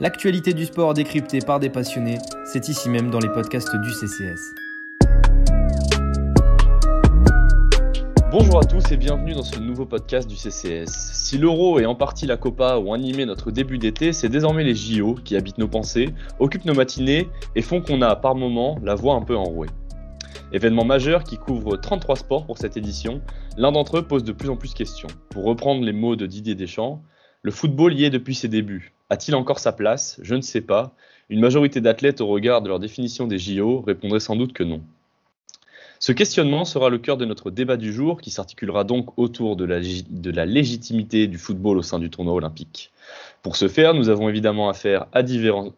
L'actualité du sport décryptée par des passionnés, c'est ici même dans les podcasts du CCS. Bonjour à tous et bienvenue dans ce nouveau podcast du CCS. Si l'Euro et en partie la Copa ont animé notre début d'été, c'est désormais les JO qui habitent nos pensées, occupent nos matinées et font qu'on a par moments la voix un peu enrouée. Événement majeur qui couvre 33 sports pour cette édition, l'un d'entre eux pose de plus en plus de questions. Pour reprendre les mots de Didier Deschamps, le football y est depuis ses débuts. A-t-il encore sa place? Je ne sais pas. Une majorité d'athlètes au regard de leur définition des JO répondrait sans doute que non. Ce questionnement sera le cœur de notre débat du jour qui s'articulera donc autour de la, légitimité du football au sein du tournoi olympique. Pour ce faire, nous avons évidemment affaire à différents,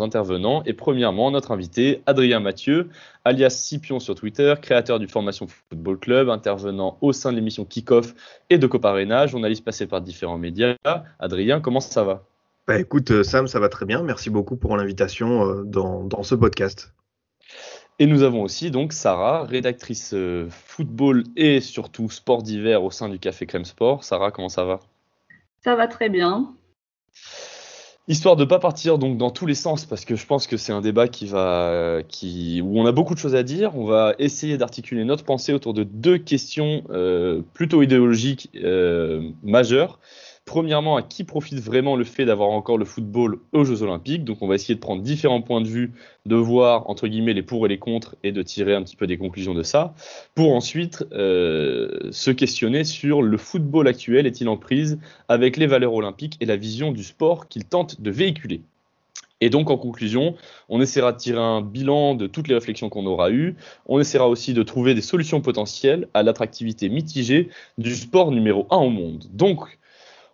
intervenants et premièrement notre invité Adrien Mathieu, alias Scipion sur Twitter, créateur du Formation Football Club, intervenant au sein de l'émission Kickoff et de Coparena, journaliste passé par différents médias. Adrien, comment ça va? Bah écoute euh, Sam, ça va très bien. Merci beaucoup pour l'invitation euh, dans ce podcast. Et nous avons aussi donc Sarah, rédactrice euh, football et surtout sport d'hiver au sein du Café Crème Sport. Sarah, comment ça va? Ça va très bien. Histoire de ne pas partir donc dans tous les sens, parce que je pense que c'est un débat qui va, qui, où on a beaucoup de choses à dire. On va essayer d'articuler notre pensée autour de deux questions euh, plutôt idéologiques euh, majeures. Premièrement, à qui profite vraiment le fait d'avoir encore le football aux Jeux Olympiques? Donc, on va essayer de prendre différents points de vue, de voir entre guillemets les pour et les contre et de tirer un petit peu des conclusions de ça, pour ensuite euh, se questionner sur le football actuel est-il en prise avec les valeurs olympiques et la vision du sport qu'il tente de véhiculer? Et donc, en conclusion, on essaiera de tirer un bilan de toutes les réflexions qu'on aura eues. On essaiera aussi de trouver des solutions potentielles à l'attractivité mitigée du sport numéro un au monde. Donc,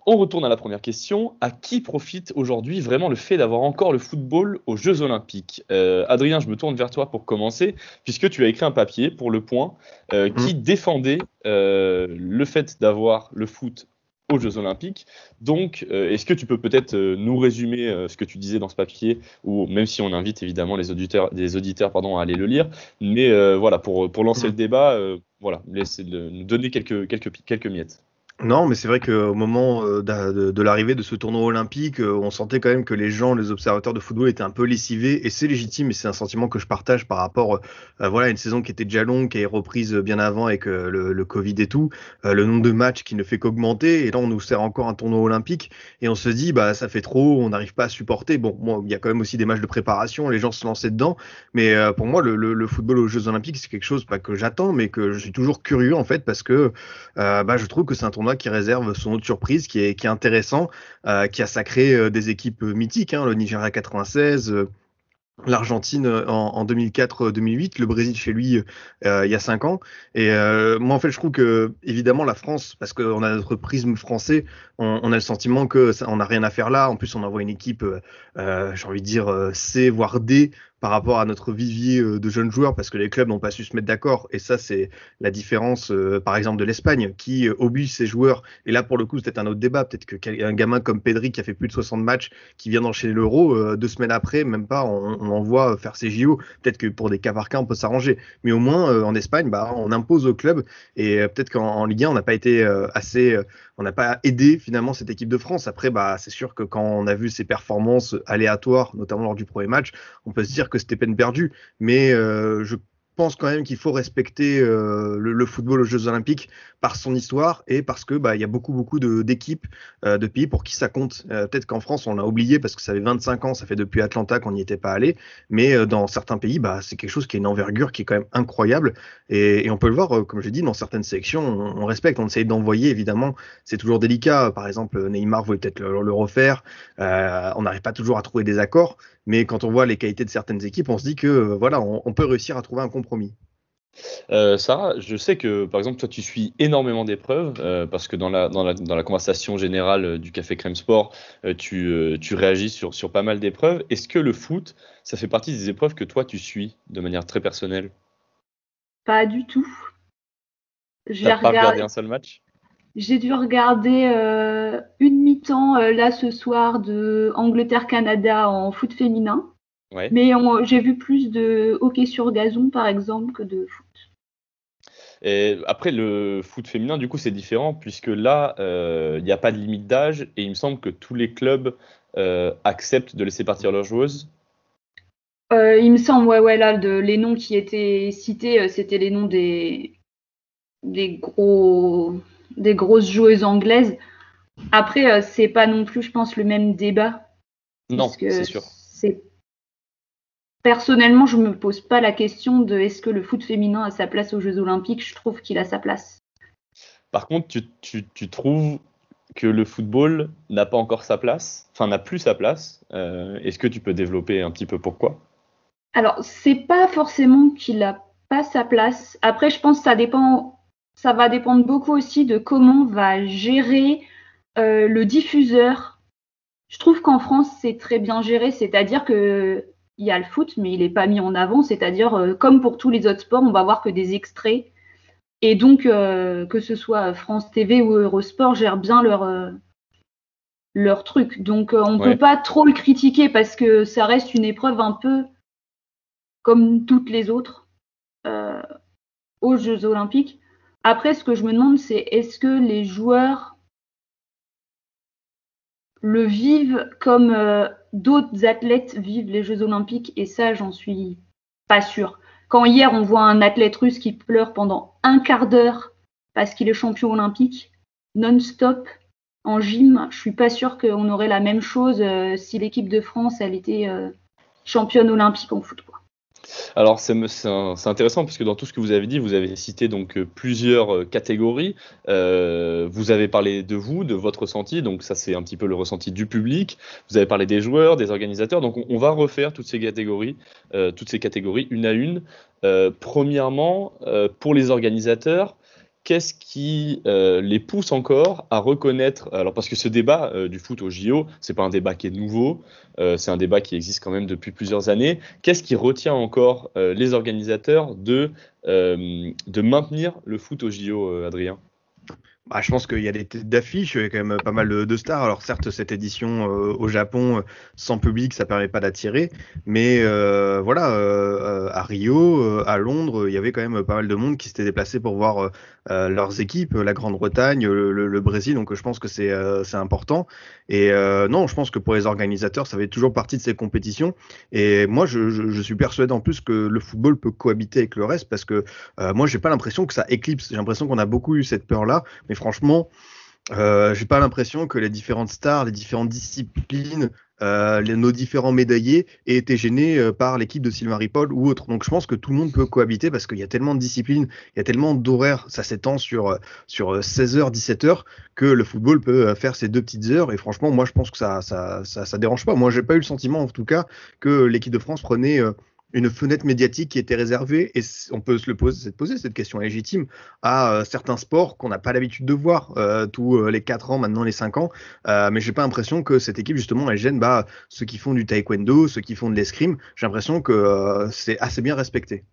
on retourne à la première question. À qui profite aujourd'hui vraiment le fait d'avoir encore le football aux Jeux Olympiques? Euh, Adrien, je me tourne vers toi pour commencer, puisque tu as écrit un papier pour Le Point euh, qui mmh. défendait euh, le fait d'avoir le foot aux Jeux Olympiques. Donc, est-ce que tu peux peut-être nous résumer ce que tu disais dans ce papier, ou même si on invite évidemment les auditeurs, des auditeurs pardon, à aller le lire, mais voilà, pour, pour lancer le débat, voilà, laissez nous donner quelques, quelques, quelques miettes. Non, mais c'est vrai qu'au moment euh, de, l'arrivée de ce tournoi olympique, euh, on sentait quand même que les gens, les observateurs de football étaient un peu lessivés, et c'est légitime, et c'est un sentiment que je partage par rapport à euh, voilà, une saison qui était déjà longue, qui est reprise bien avant avec le, Covid et tout, le nombre de matchs qui ne fait qu'augmenter, et là on nous sert encore un tournoi olympique, et on se dit, bah ça fait trop, on n'arrive pas à supporter. Bon, moi, il y a quand même aussi des matchs de préparation, les gens se lançaient dedans, mais pour moi, le, le, football aux Jeux olympiques, c'est quelque chose pas que j'attends, mais que je suis toujours curieux en fait, parce que bah, je trouve que c'est un tournoi qui réserve son autre surprise, qui est, qui est intéressant, euh, qui a sacré euh, des équipes mythiques, hein, le Nigeria 96 l'Argentine en, 2004-2008, le Brésil chez lui il y a cinq ans. Et moi, en fait, je trouve que évidemment la France, parce qu'on a notre prisme français, on, a le sentiment que on n'a rien à faire là. En plus, on envoie une équipe, j'ai envie de dire C voire D par rapport à notre vivier euh, de jeunes joueurs parce que les clubs n'ont pas su se mettre d'accord. Et ça, c'est la différence, euh, par exemple, de l'Espagne qui euh, oblige ses joueurs. Et là, pour le coup, c'est un autre débat. Peut-être qu'un gamin comme Pedri qui a fait plus de 60 matchs, qui vient d'enchaîner l'Euro, deux semaines après, même pas, on, on envoie faire ses JO. Peut-être que pour des cas par cas, on peut s'arranger. Mais au moins, en Espagne, bah, on impose au club. Et peut-être qu'en Ligue 1, on n'a pas été assez, on n'a pas aidé finalement cette équipe de France. Après, bah, c'est sûr que quand on a vu ses performances aléatoires, notamment lors du premier match, on peut se dire que c'était peine perdue. Mais euh, je pense quand même qu'il faut respecter euh, le, football aux Jeux Olympiques par son histoire et parce que bah il y a beaucoup beaucoup d'équipes euh, de, pays pour qui ça compte. Peut-être qu'en France on l'a oublié parce que ça fait 25 ans, ça fait depuis Atlanta qu'on n'y était pas allé, mais dans certains pays bah c'est quelque chose qui est une envergure qui est quand même incroyable et, on peut le voir comme je dit dans certaines sélections on, respecte, on essaye d'envoyer évidemment c'est toujours délicat. Par exemple Neymar voulait peut-être le, refaire, on n'arrive pas toujours à trouver des accords, mais quand on voit les qualités de certaines équipes on se dit que voilà on, on peut réussir à trouver un compromis. Euh, Sarah, je sais que par exemple toi tu suis énormément d'épreuves euh, parce que dans la, dans, la, dans la conversation générale euh, du Café Crème Sport, euh, tu, tu, réagis sur, sur pas mal d'épreuves. Est-ce que le foot, ça fait partie des épreuves que toi tu suis de manière très personnelle? Pas du tout. J'ai pas regardé un seul match? J'ai dû regarder une mi-temps là ce soir de Angleterre-Canada en foot féminin. Mais j'ai vu plus de hockey sur gazon, par exemple, que de foot. Et après, le foot féminin, du coup, c'est différent, puisque là, il n'y a pas de limite d'âge, et il me semble que tous les clubs acceptent de laisser partir leurs joueuses. il me semble, ouais, ouais, là, de, les noms qui étaient cités, c'était les noms des, des, gros, des grosses joueuses anglaises. Après, euh, c'est pas non plus, je pense, le même débat. Non, c'est sûr. Personnellement, je me pose pas la question de est-ce que le foot féminin a sa place aux Jeux Olympiques. Je trouve qu'il a sa place. Par contre, tu, trouves que le football n'a pas encore sa place, enfin n'a plus sa place? Euh, est-ce que tu peux développer un petit peu pourquoi? Alors, c'est pas forcément qu'il a pas sa place. Après, je pense que ça dépend, ça va dépendre beaucoup aussi de comment va gérer euh, le diffuseur, je trouve qu'en France, c'est très bien géré, c'est-à-dire que il y a le foot, mais il n'est pas mis en avant, c'est-à-dire euh, comme pour tous les autres sports, on va voir que des extraits. Et donc, euh, que ce soit France TV ou Eurosport, gèrent bien leur, leur truc. Donc, on ne peut pas trop le critiquer parce que ça reste une épreuve un peu comme toutes les autres aux Jeux Olympiques. Après, ce que je me demande, c'est est-ce que les joueurs le vivent comme euh, d'autres athlètes vivent les Jeux Olympiques, et ça, j'en suis pas sûre. Quand hier, on voit un athlète russe qui pleure pendant un quart d'heure parce qu'il est champion olympique, non-stop, en gym, je suis pas sûre qu'on aurait la même chose euh, si l'équipe de France, elle était euh, championne olympique en foot. Alors c'est intéressant parce que dans tout ce que vous avez dit, vous avez cité donc euh, plusieurs euh, catégories. Euh, vous avez parlé de vous, de votre ressenti, donc ça c'est un petit peu le ressenti du public. Vous avez parlé des joueurs, des organisateurs. Donc on, va refaire toutes ces catégories, toutes ces catégories une à une. premièrement, pour les organisateurs, qu'est-ce qui euh, les pousse encore à reconnaître alors parce que ce débat euh, du foot au JO c'est pas un débat qui est nouveau euh, c'est un débat qui existe quand même depuis plusieurs années. Qu'est-ce qui retient encore les organisateurs de de maintenir le foot au JO Adrien? Bah, je pense qu'il y a des têtes d'affiche, il y a quand même pas mal de, stars. Alors certes, cette édition euh, au Japon, euh, sans public, ça permet pas d'attirer. Mais euh, voilà, à Rio, à Londres, il y avait quand même pas mal de monde qui s'était déplacé pour voir leurs équipes, la Grande-Bretagne, le, Brésil. Donc je pense que c'est important. Et non, je pense que pour les organisateurs, ça fait toujours partie de ces compétitions. Et moi, je, je, suis persuadé en plus que le football peut cohabiter avec le reste parce que moi, j'ai pas l'impression que ça éclipse. J'ai l'impression qu'on a beaucoup eu cette peur-là. Mais franchement, euh, j'ai pas l'impression que les différentes stars, les différentes disciplines, euh, nos différents médaillés aient été gênés euh, par l'équipe de Sylvain Ripoll ou autre. Donc je pense que tout le monde peut cohabiter parce qu'il y a tellement de disciplines, il y a tellement d'horaires, ça s'étend sur, sur 16 h 17 h que le football peut faire ces deux petites heures. Et franchement, moi je pense que ça, ça, ça, ça dérange pas. Moi j'ai pas eu le sentiment en tout cas que l'équipe de France prenait une fenêtre médiatique qui était réservée, et on peut se le poser, cette question légitime, à euh, certains sports qu'on n'a pas l'habitude de voir euh, tous euh, les 4 ans, maintenant les 5 ans. mais j'ai pas l'impression que cette équipe, justement, elle gêne bah, ceux qui font du taekwondo, ceux qui font de l'escrime. J'ai l'impression que c'est assez bien respecté.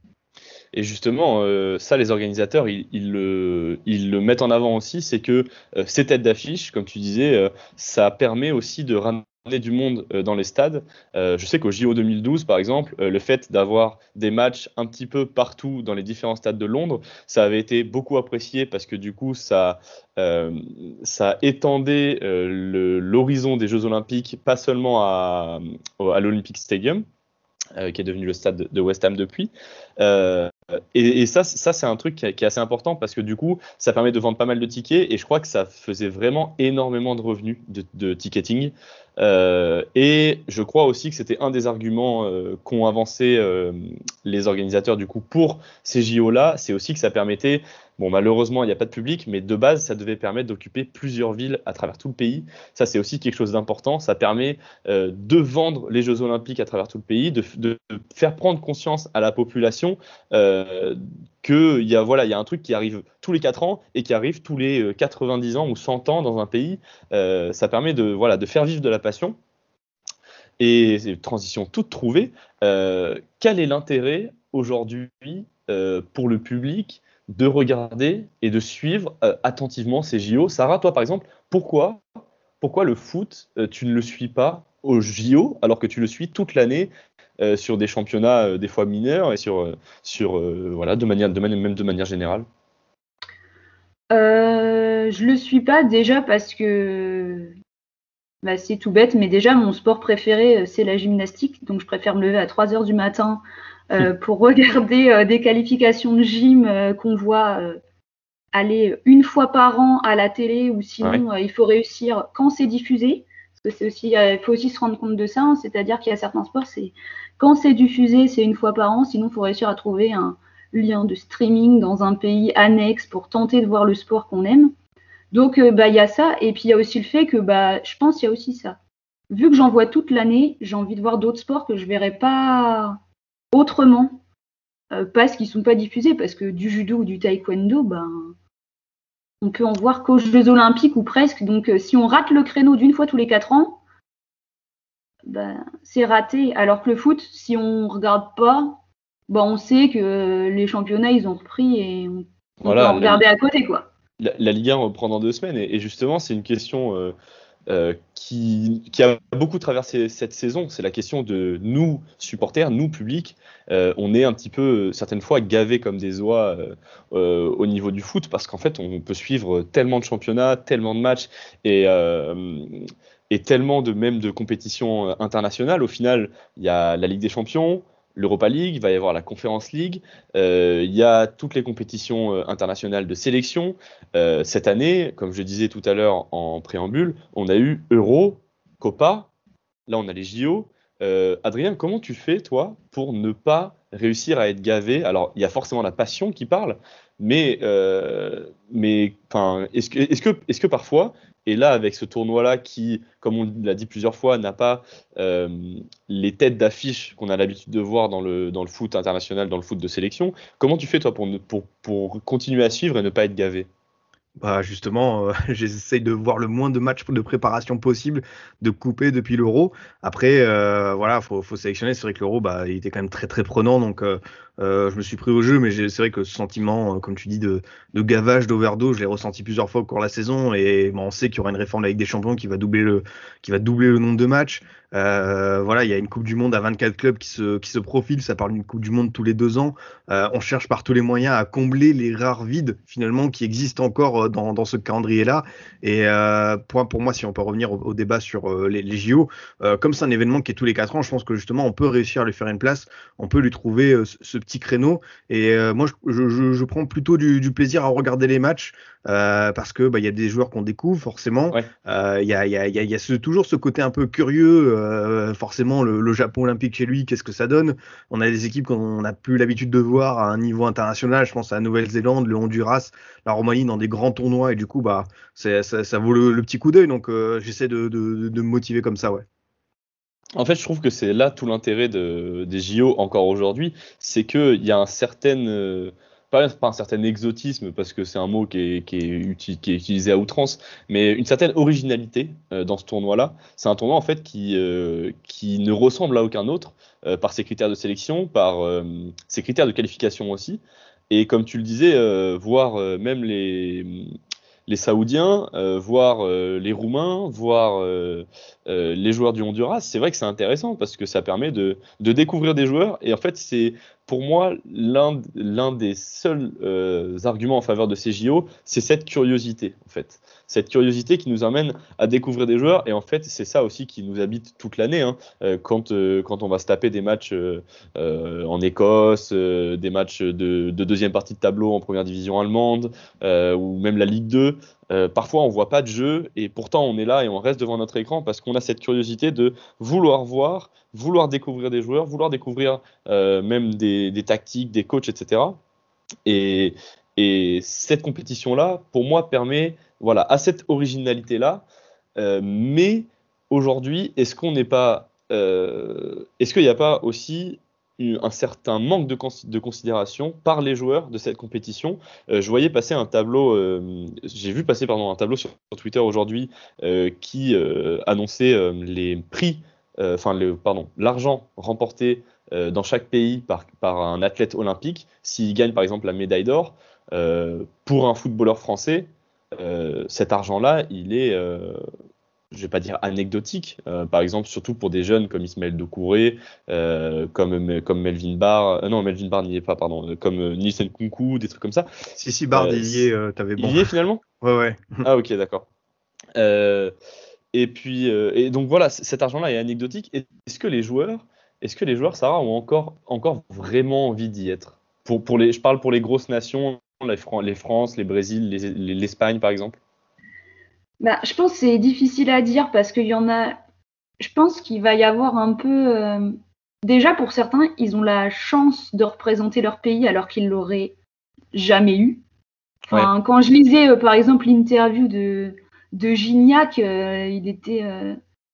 Et justement, ça, les organisateurs, ils, le, ils, le, mettent en avant aussi, c'est que ces têtes d'affiche, comme tu disais, ça permet aussi de ramener du monde euh, dans les stades. Euh, je sais qu'au JO 2012, par exemple, euh, le fait d'avoir des matchs un petit peu partout dans les différents stades de Londres, ça avait été beaucoup apprécié parce que du coup, ça, ça étendait l'horizon des Jeux Olympiques, pas seulement à, à l'Olympic Stadium, qui est devenu le stade de West Ham depuis, et, ça, ça c'est un truc qui, est assez important parce que du coup, ça permet de vendre pas mal de tickets et je crois que ça faisait vraiment énormément de revenus de, ticketing. Euh, et je crois aussi que c'était un des arguments euh, qu'ont avancé euh, les organisateurs du coup pour ces JO là, c'est aussi que ça permettait Bon, malheureusement, il n'y a pas de public, mais de base, ça devait permettre d'occuper plusieurs villes à travers tout le pays. Ça, c'est aussi quelque chose d'important. Ça permet euh, de vendre les Jeux Olympiques à travers tout le pays, de, faire prendre conscience à la population euh, qu'il y, a, voilà, y a un truc qui arrive tous les 4 ans et qui arrive tous les 90 euh, ans ou 100 ans dans un pays. Ça permet de, voilà, de faire vivre de la passion. Et transition toute trouvée, quel est l'intérêt aujourd'hui pour le public de regarder et de suivre euh, attentivement ces JO. Sarah, toi par exemple, pourquoi, pourquoi le foot, euh, tu ne le suis pas aux JO alors que tu le suis toute l'année euh, sur des championnats des fois mineurs et sur, sur voilà, de manière, de manière, même de manière générale? Je le suis pas déjà parce que bah, c'est tout bête, mais déjà mon sport préféré c'est la gymnastique, donc je préfère me lever à 3 heures du matin pour regarder des qualifications de gym qu'on voit aller une fois par an à la télé ou sinon il faut réussir quand c'est diffusé c'est aussi, euh, il faut aussi se rendre compte de ça, hein. c'est-à-dire qu'il y a certains sports, c'est quand c'est diffusé, c'est une fois par an, sinon il faut réussir à trouver un lien de streaming dans un pays annexe pour tenter de voir le sport qu'on aime. Donc euh, bah il y a ça, et puis il y a aussi le fait que bah je pense qu'il y a aussi ça. Vu que j'en vois toute l'année, j'ai envie de voir d'autres sports que je verrais pas autrement, euh, parce qu'ils sont pas diffusés, parce que du judo ou du taekwondo, ben on peut en voir qu'aux Jeux Olympiques ou presque. Donc, euh, si on rate le créneau d'une fois tous les quatre ans, ben, c'est raté. Alors que le foot, si on regarde pas, ben, on sait que les championnats, ils ont repris et on, voilà, peut regarder à côté. quoi. La, Ligue 1 reprend dans deux semaines et, justement, c'est une question. Euh, euh, qui, a beaucoup traversé cette saison, c'est la question de nous, supporters, nous, publics, euh, on est un petit peu, certaines fois, gavés comme des oies euh, au niveau du foot, parce qu'en fait, on peut suivre tellement de championnats, tellement de matchs, et, tellement même de compétitions internationales. Au final, il y a la Ligue des Champions, l'Europa League, il va y avoir la Conference League, euh, il y a toutes les compétitions euh, internationales de sélection. Euh, cette année, comme je disais tout à l'heure en préambule, on a eu Euro, Copa, là on a les JO. Adrien, comment tu fais, toi, pour ne pas réussir à être gavé? Alors, il y a forcément la passion qui parle, mais, mais est-ce que, est que, est que parfois et là, avec ce tournoi-là qui, comme on l'a dit plusieurs fois, n'a pas euh, les têtes d'affiche qu'on a l'habitude de voir dans le, dans le foot international, dans le foot de sélection, comment tu fais toi pour, pour, pour continuer à suivre et ne pas être gavé? Bah justement, euh, j'essaye de voir le moins de matchs de préparation possible, de couper depuis l'euro. Après, euh, voilà, faut, faut sélectionner. C'est vrai que l'euro, bah, il était quand même très très prenant, donc euh je me suis pris au jeu. Mais c'est vrai que ce sentiment, euh, comme tu dis, de, de gavage, d'overdose, je l'ai ressenti plusieurs fois au cours de la saison. Et on sait qu'il y aura une réforme avec des champions qui va doubler le, qui va doubler le nombre de matchs. Euh, voilà, il y a une Coupe du Monde à 24 clubs qui se, qui se profile. Ça parle d'une Coupe du Monde tous les deux ans. Euh, on cherche par tous les moyens à combler les rares vides finalement qui existent encore euh, dans, dans ce calendrier-là. Et euh, pour, moi, si on peut revenir au, débat sur euh, les, JO, comme c'est un événement qui est tous les quatre ans, je pense que justement on peut réussir à lui faire une place. On peut lui trouver ce, petit créneau. Et moi, je, je, je, prends plutôt du, du, plaisir à regarder les matchs parce que bah, il y a des joueurs qu'on découvre forcément. Il y a, y a, y a, y a ce, toujours ce côté un peu curieux euh, forcément, le, Japon olympique chez lui, qu'est-ce que ça donne? On a des équipes qu'on n'a plus l'habitude de voir à un niveau international. Je pense à la Nouvelle-Zélande, le Honduras, la Roumanie dans des grands tournois. Et du coup, bah, ça, ça, vaut le, petit coup d'œil. Donc, euh, j'essaie de, de, de, me motiver comme ça, ouais. En fait, je trouve que c'est là tout l'intérêt de, des JO encore aujourd'hui, c'est qu'il y a un certain euh, pas, un certain exotisme parce que c'est un mot qui est, utilisé à outrance, mais une certaine originalité euh, dans ce tournoi-là. C'est un tournoi en fait qui, euh, qui ne ressemble à aucun autre par ses critères de sélection, par ses critères de qualification aussi. Et comme tu le disais, voir même les, les Saoudiens, voir les Roumains, voir les joueurs du Honduras, c'est vrai que c'est intéressant parce que ça permet de, de, découvrir des joueurs. Et en fait, c'est pour moi, l'un des seuls euh, arguments en faveur de ces JO, c'est cette curiosité, en fait. Cette curiosité qui nous amène à découvrir des joueurs. Et en fait, c'est ça aussi qui nous habite toute l'année. Hein. Euh, quand, euh, quand on va se taper des matchs en Écosse, des matchs de, deuxième partie de tableau en première division allemande, ou même la Ligue 2, parfois on voit pas de jeu et pourtant on est là et on reste devant notre écran parce qu'on a cette curiosité de vouloir voir, vouloir découvrir des joueurs, vouloir découvrir même des tactiques, des coachs, etc. Et, cette compétition-là, pour moi, permet voilà, à cette originalité-là. Euh, mais aujourd'hui, est-ce qu'on n'est pas. Euh, est-ce qu'il n'y a pas aussi un certain manque de, considération par les joueurs de cette compétition. Euh, je voyais passer un tableau, j'ai vu passer pardon, un tableau sur, Twitter aujourd'hui qui annonçait les prix, enfin le, pardon, l'argent remporté euh, dans chaque pays par, par un athlète olympique, s'il gagne par exemple la médaille d'or, euh, pour un footballeur français, euh, cet argent-là, il est je vais pas dire anecdotique, euh, par exemple, surtout pour des jeunes comme Ismaël Doucouré, euh, comme, comme Melvin Barr, euh, non, Melvin Barr n'y est pas, pardon, comme Nielsen Kunku, des trucs comme ça. Si, si, Barr, il y est, t'avais bon. Il y est finalement? Ouais, ouais. ah, ok, d'accord. et puis, et donc voilà, cet argent-là est anecdotique. Est-ce que les joueurs, est-ce que les joueurs, Sarah, ont encore, encore vraiment envie d'y être? Pour, pour les, Je parle pour les grosses nations, les, les France, les Brésil, l'Espagne, par exemple bah, je pense que c'est difficile à dire parce qu'il y en a. Je pense qu'il va y avoir un peu. Euh, déjà, pour certains, ils ont la chance de représenter leur pays alors qu'ils l'auraient jamais eu. Quand je lisais, euh, par exemple, l'interview de, de Gignac, euh, il était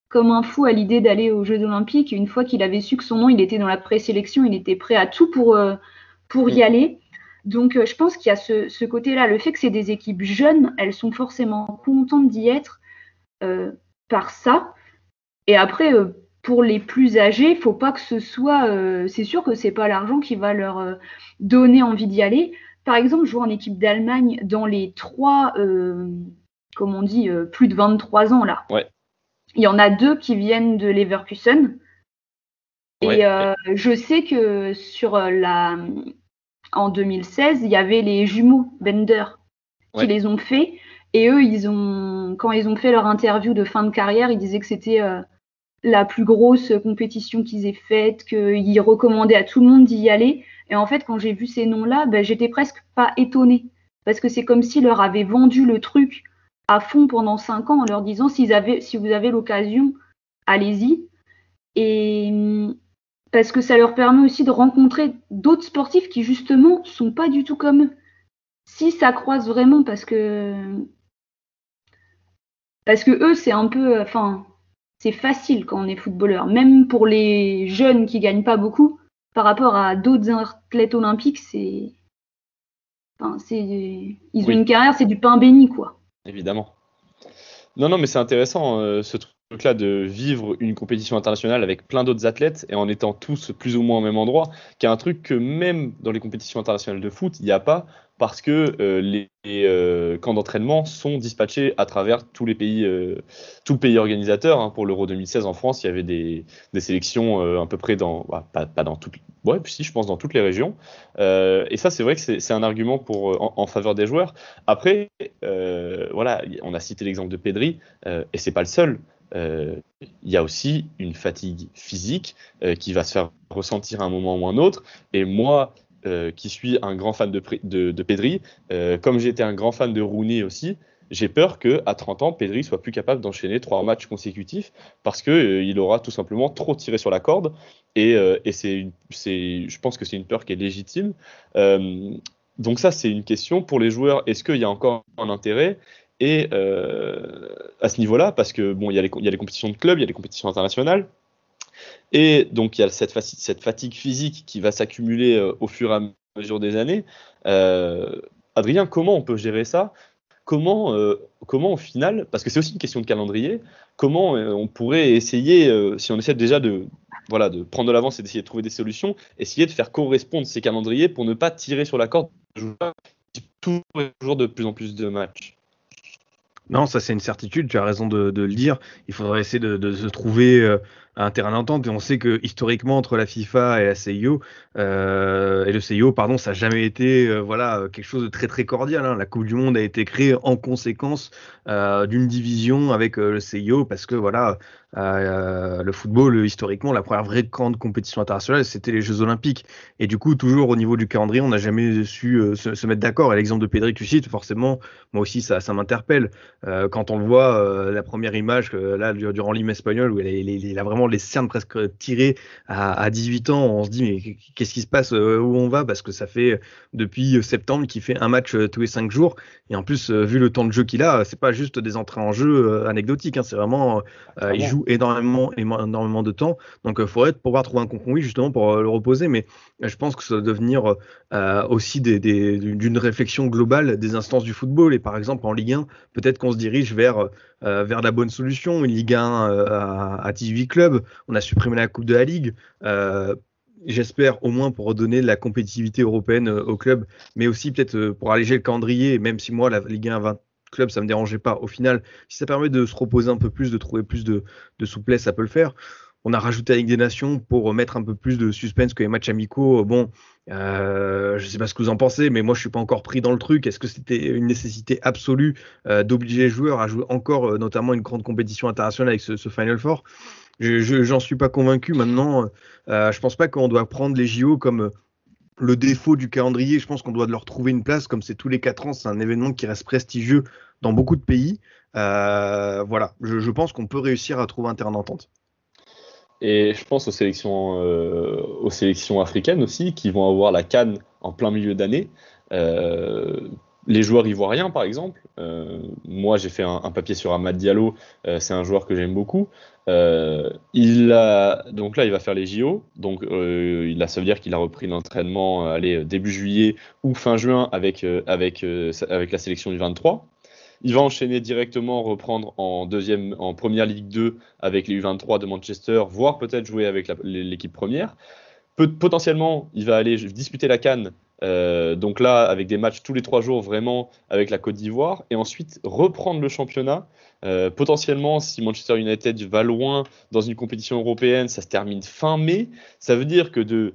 comme un fou à l'idée d'aller aux Jeux Olympiques. Une fois qu'il avait su que son nom, il était dans la présélection, il était prêt à tout pour, pour y aller. Donc, euh, je pense qu'il y a ce, côté-là. Le fait que c'est des équipes jeunes, elles sont forcément contentes d'y être euh, par ça. Et après, euh, pour les plus âgés, il faut pas que ce soit. c'est sûr que c'est pas l'argent qui va leur donner envie d'y aller. Par exemple, jouer en équipe d'Allemagne dans les trois, comme on dit, plus de 23 ans là. Il y en a deux qui viennent de Leverkusen. Et je sais que sur la, en 2016, il y avait les jumeaux Bender qui les ont fait. Et eux, ils ont, quand ils ont fait leur interview de fin de carrière, ils disaient que c'était euh, la plus grosse compétition qu'ils aient faite, qu'ils recommandaient à tout le monde d'y aller. Et en fait, quand j'ai vu ces noms-là, ben, j'étais presque pas étonnée. Parce que c'est comme s'ils leur avaient vendu le truc à fond pendant cinq ans en leur disant avaient, si vous avez l'occasion, allez-y. Et parce que ça leur permet aussi de rencontrer d'autres sportifs qui justement sont pas du tout comme eux. Si ça croise vraiment, parce que parce que eux c'est un peu, enfin c'est facile quand on est footballeur, même pour les jeunes qui gagnent pas beaucoup, par rapport à d'autres athlètes olympiques, c'est, enfin c'est, ils ont une carrière, c'est du pain béni quoi. Évidemment. Non non mais c'est intéressant euh, ce truc là de vivre une compétition internationale avec plein d'autres athlètes et en étant tous plus ou moins au même endroit, qui est un truc que même dans les compétitions internationales de foot, il n'y a pas parce que euh, les, euh, camps d'entraînement sont dispatchés à travers tous les pays, euh, pays organisateur. Hein. Pour l'Euro 2016 en France, il y avait des, sélections à peu près dans, bah, pas, dans toutes, ouais, si je pense dans toutes les régions. et ça, c'est vrai que c'est un argument pour en, en, faveur des joueurs. Après, voilà, on a cité l'exemple de Pedri et c'est pas le seul. Euh, il y a aussi une fatigue physique euh, qui va se faire ressentir à un moment ou un autre. Et moi, euh, qui suis un grand fan de, de, de Pedri, comme été un grand fan de Rooney aussi, j'ai peur que à 30 ans, Pedri soit plus capable d'enchaîner trois matchs consécutifs parce que il aura tout simplement trop tiré sur la corde. Et, et c'est, je pense que c'est une peur qui est légitime. donc ça, c'est une question pour les joueurs. Est-ce qu'il y a encore un intérêt? Et euh, à ce niveau-là, parce que bon, il y, a les, compétitions de club, il y a les compétitions internationales, et donc il y a cette, fatigue physique qui va s'accumuler euh, au fur et à mesure des années. Euh, Adrien, comment on peut gérer ça? Comment, comment au final, parce que c'est aussi une question de calendrier, comment on pourrait essayer, si on essaie déjà de, voilà, de prendre de l'avance et d'essayer de trouver des solutions, essayer de faire correspondre ces calendriers pour ne pas tirer sur la corde toujours de plus en plus de matchs? Non, ça c'est une certitude, tu as raison de, le dire. Il faudrait essayer de, se trouver euh, un terrain d'entente. Et on sait que historiquement, entre la FIFA et la CIO, euh, et le CIO, pardon, ça n'a jamais été euh, voilà, quelque chose de très très cordial. Hein. La Coupe du Monde a été créée en conséquence d'une division avec le CIO parce que voilà, euh, le football, historiquement, la première vraie grande compétition internationale, c'était les Jeux Olympiques. Et du coup, toujours au niveau du calendrier, on n'a jamais su euh, se, mettre d'accord. Et l'exemple de Pedri que tu cites, forcément, moi aussi, ça, m'interpelle. Euh, quand on le voit, euh, la première image, là, durant l'hymne espagnol, où il, a vraiment les cernes presque tirées à, à 18 ans, on se dit, mais qu'est-ce qui se passe Où on va? Parce que ça fait depuis septembre qu'il fait un match tous les cinq jours. Et en plus, vu le temps de jeu qu'il a, c'est pas juste des entrées en jeu anecdotiques. Hein, c'est vraiment, il joue énormément, énormément de temps. Donc, il euh, faudrait pouvoir trouver un compromis justement pour euh, le reposer. Mais euh, je pense que ça doit devenir aussi d'une réflexion globale des instances du football. Et par exemple, en Ligue 1, peut-être qu'on se dirige vers, vers la bonne solution. Une Ligue 1 à, 18 clubs. On a supprimé la Coupe de la Ligue. J'espère au moins pour redonner de la compétitivité européenne au club, mais aussi peut-être pour alléger le calendrier, même si moi la Ligue 1 20 club, ça me dérangeait pas. Au final, si ça permet de se reposer un peu plus, de trouver plus de, de souplesse, ça peut le faire. On a rajouté avec des nations pour mettre un peu plus de suspense que les matchs amicaux. Bon, euh, je sais pas ce que vous en pensez, mais moi je suis pas encore pris dans le truc. Est-ce que c'était une nécessité absolue euh, d'obliger les joueurs à jouer encore, euh, notamment une grande compétition internationale avec ce, Final Four? Je j'en suis pas convaincu. Maintenant, euh, je pense pas qu'on doit prendre les JO comme le défaut du calendrier. Je pense qu'on doit leur trouver une place, comme c'est tous les quatre ans. C'est un événement qui reste prestigieux dans beaucoup de pays. Voilà, je, je pense qu'on peut réussir à trouver un terrain d'entente. Et je pense aux sélections, euh, aux sélections africaines aussi, qui vont avoir la canne en plein milieu d'année. Euh, les joueurs ivoiriens, par exemple. Euh, moi, j'ai fait un, papier sur Ahmad Diallo. C'est un joueur que j'aime beaucoup. Il donc là, il va faire les JO. Donc, a, ça veut dire qu'il a repris l'entraînement début juillet ou fin juin avec, avec, avec la sélection du 23. Il va enchaîner directement, reprendre en deuxième, en première Ligue 2 avec les U23 de Manchester, voire peut-être jouer avec l'équipe première. potentiellement, il va aller disputer la Cannes. Euh, donc là, avec des matchs tous les trois jours, vraiment avec la Côte d'Ivoire, et ensuite reprendre le championnat. Euh, potentiellement, si Manchester United va loin dans une compétition européenne, ça se termine fin mai. Ça veut dire que de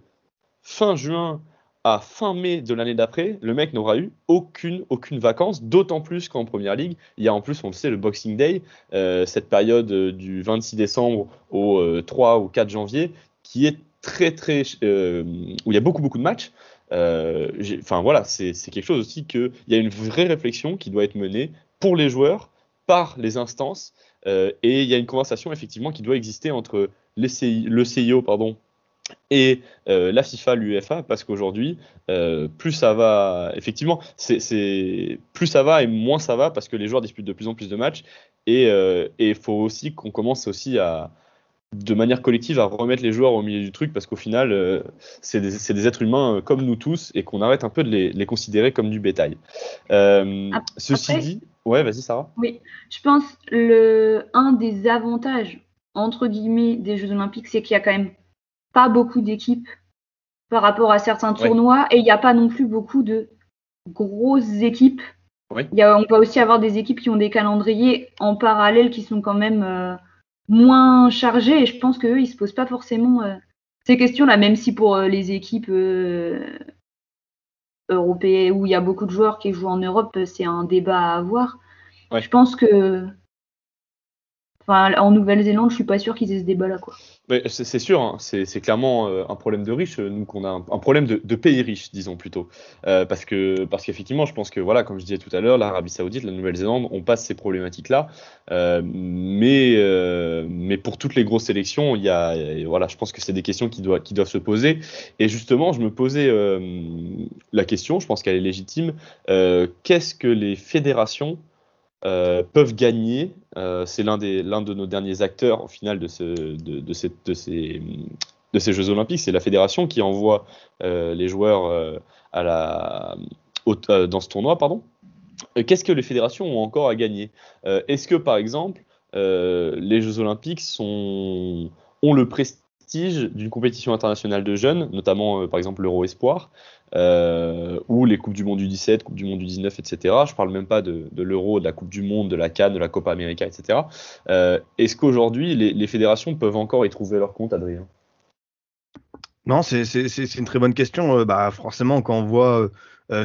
fin juin à fin mai de l'année d'après, le mec n'aura eu aucune, aucune vacance, d'autant plus qu'en première ligue, il y a en plus, on le sait, le Boxing Day, euh, cette période euh, du 26 décembre au euh, 3 ou 4 janvier, qui est très, très. Euh, où il y a beaucoup, beaucoup de matchs. Euh, enfin voilà, c'est quelque chose aussi qu'il y a une vraie réflexion qui doit être menée pour les joueurs, par les instances, et il y a une conversation effectivement qui doit exister entre les CI, le CIO pardon, et euh, la FIFA, l'UEFA, parce qu'aujourd'hui, euh, plus ça va, effectivement, c'est plus ça va et moins ça va parce que les joueurs disputent de plus en plus de matchs et il euh, faut aussi qu'on commence aussi à, de manière collective, à remettre les joueurs au milieu du truc parce qu'au final, c'est des, des, êtres humains comme nous tous et qu'on arrête un peu de les, les, considérer comme du bétail. Après, ceci dit, ouais, vas-y, Sarah. Oui, je pense le un des avantages entre guillemets des Jeux Olympiques, c'est qu'il y a quand même pas beaucoup d'équipes par rapport à certains tournois ouais. et il n'y a pas non plus beaucoup de grosses équipes. Oui. Y a, on peut aussi avoir des équipes qui ont des calendriers en parallèle qui sont quand même euh, moins chargés et je pense qu'eux, ils se posent pas forcément euh, ces questions-là, même si pour euh, les équipes européennes où il y a beaucoup de joueurs qui jouent en Europe, c'est un débat à avoir. Ouais. Je pense que En Nouvelle-Zélande, je suis pas sûr qu'ils aient ce débat-là, quoi. C'est sûr, hein, c'est clairement euh, un problème de riches, nous qu'on a un, problème de, pays riches, disons plutôt, euh, parce que parce qu'effectivement, je pense que voilà, comme je disais tout à l'heure, l'Arabie Saoudite, la Nouvelle-Zélande, on passe ces problématiques-là, euh, mais mais pour toutes les grosses sélections, il y a voilà, je pense que c'est des questions qui doivent qui doivent se poser, et justement, je me posais la question, je pense qu'elle est légitime, qu'est-ce que les fédérations euh, peuvent gagner. Euh, c'est l'un de nos derniers acteurs au final de ce de, de, cette, de ces Jeux Olympiques. C'est la fédération qui envoie euh, les joueurs à la dans ce tournoi, pardon. Qu'est-ce que les fédérations ont encore à gagner? Est-ce que par exemple les Jeux Olympiques sont ont le prestige d'une compétition internationale de jeunes, notamment par exemple l'Euro Espoir, euh, ou les Coupes du Monde du 17, Coupe du Monde du 19, etc. Je parle même pas de, l'Euro, de la Coupe du Monde, de la Cannes, de la Copa América, etc. Euh, Est-ce qu'aujourd'hui, les, fédérations peuvent encore y trouver leur compte, Adrien? Non, c'est une très bonne question. Euh, bah, forcément, quand on voit euh,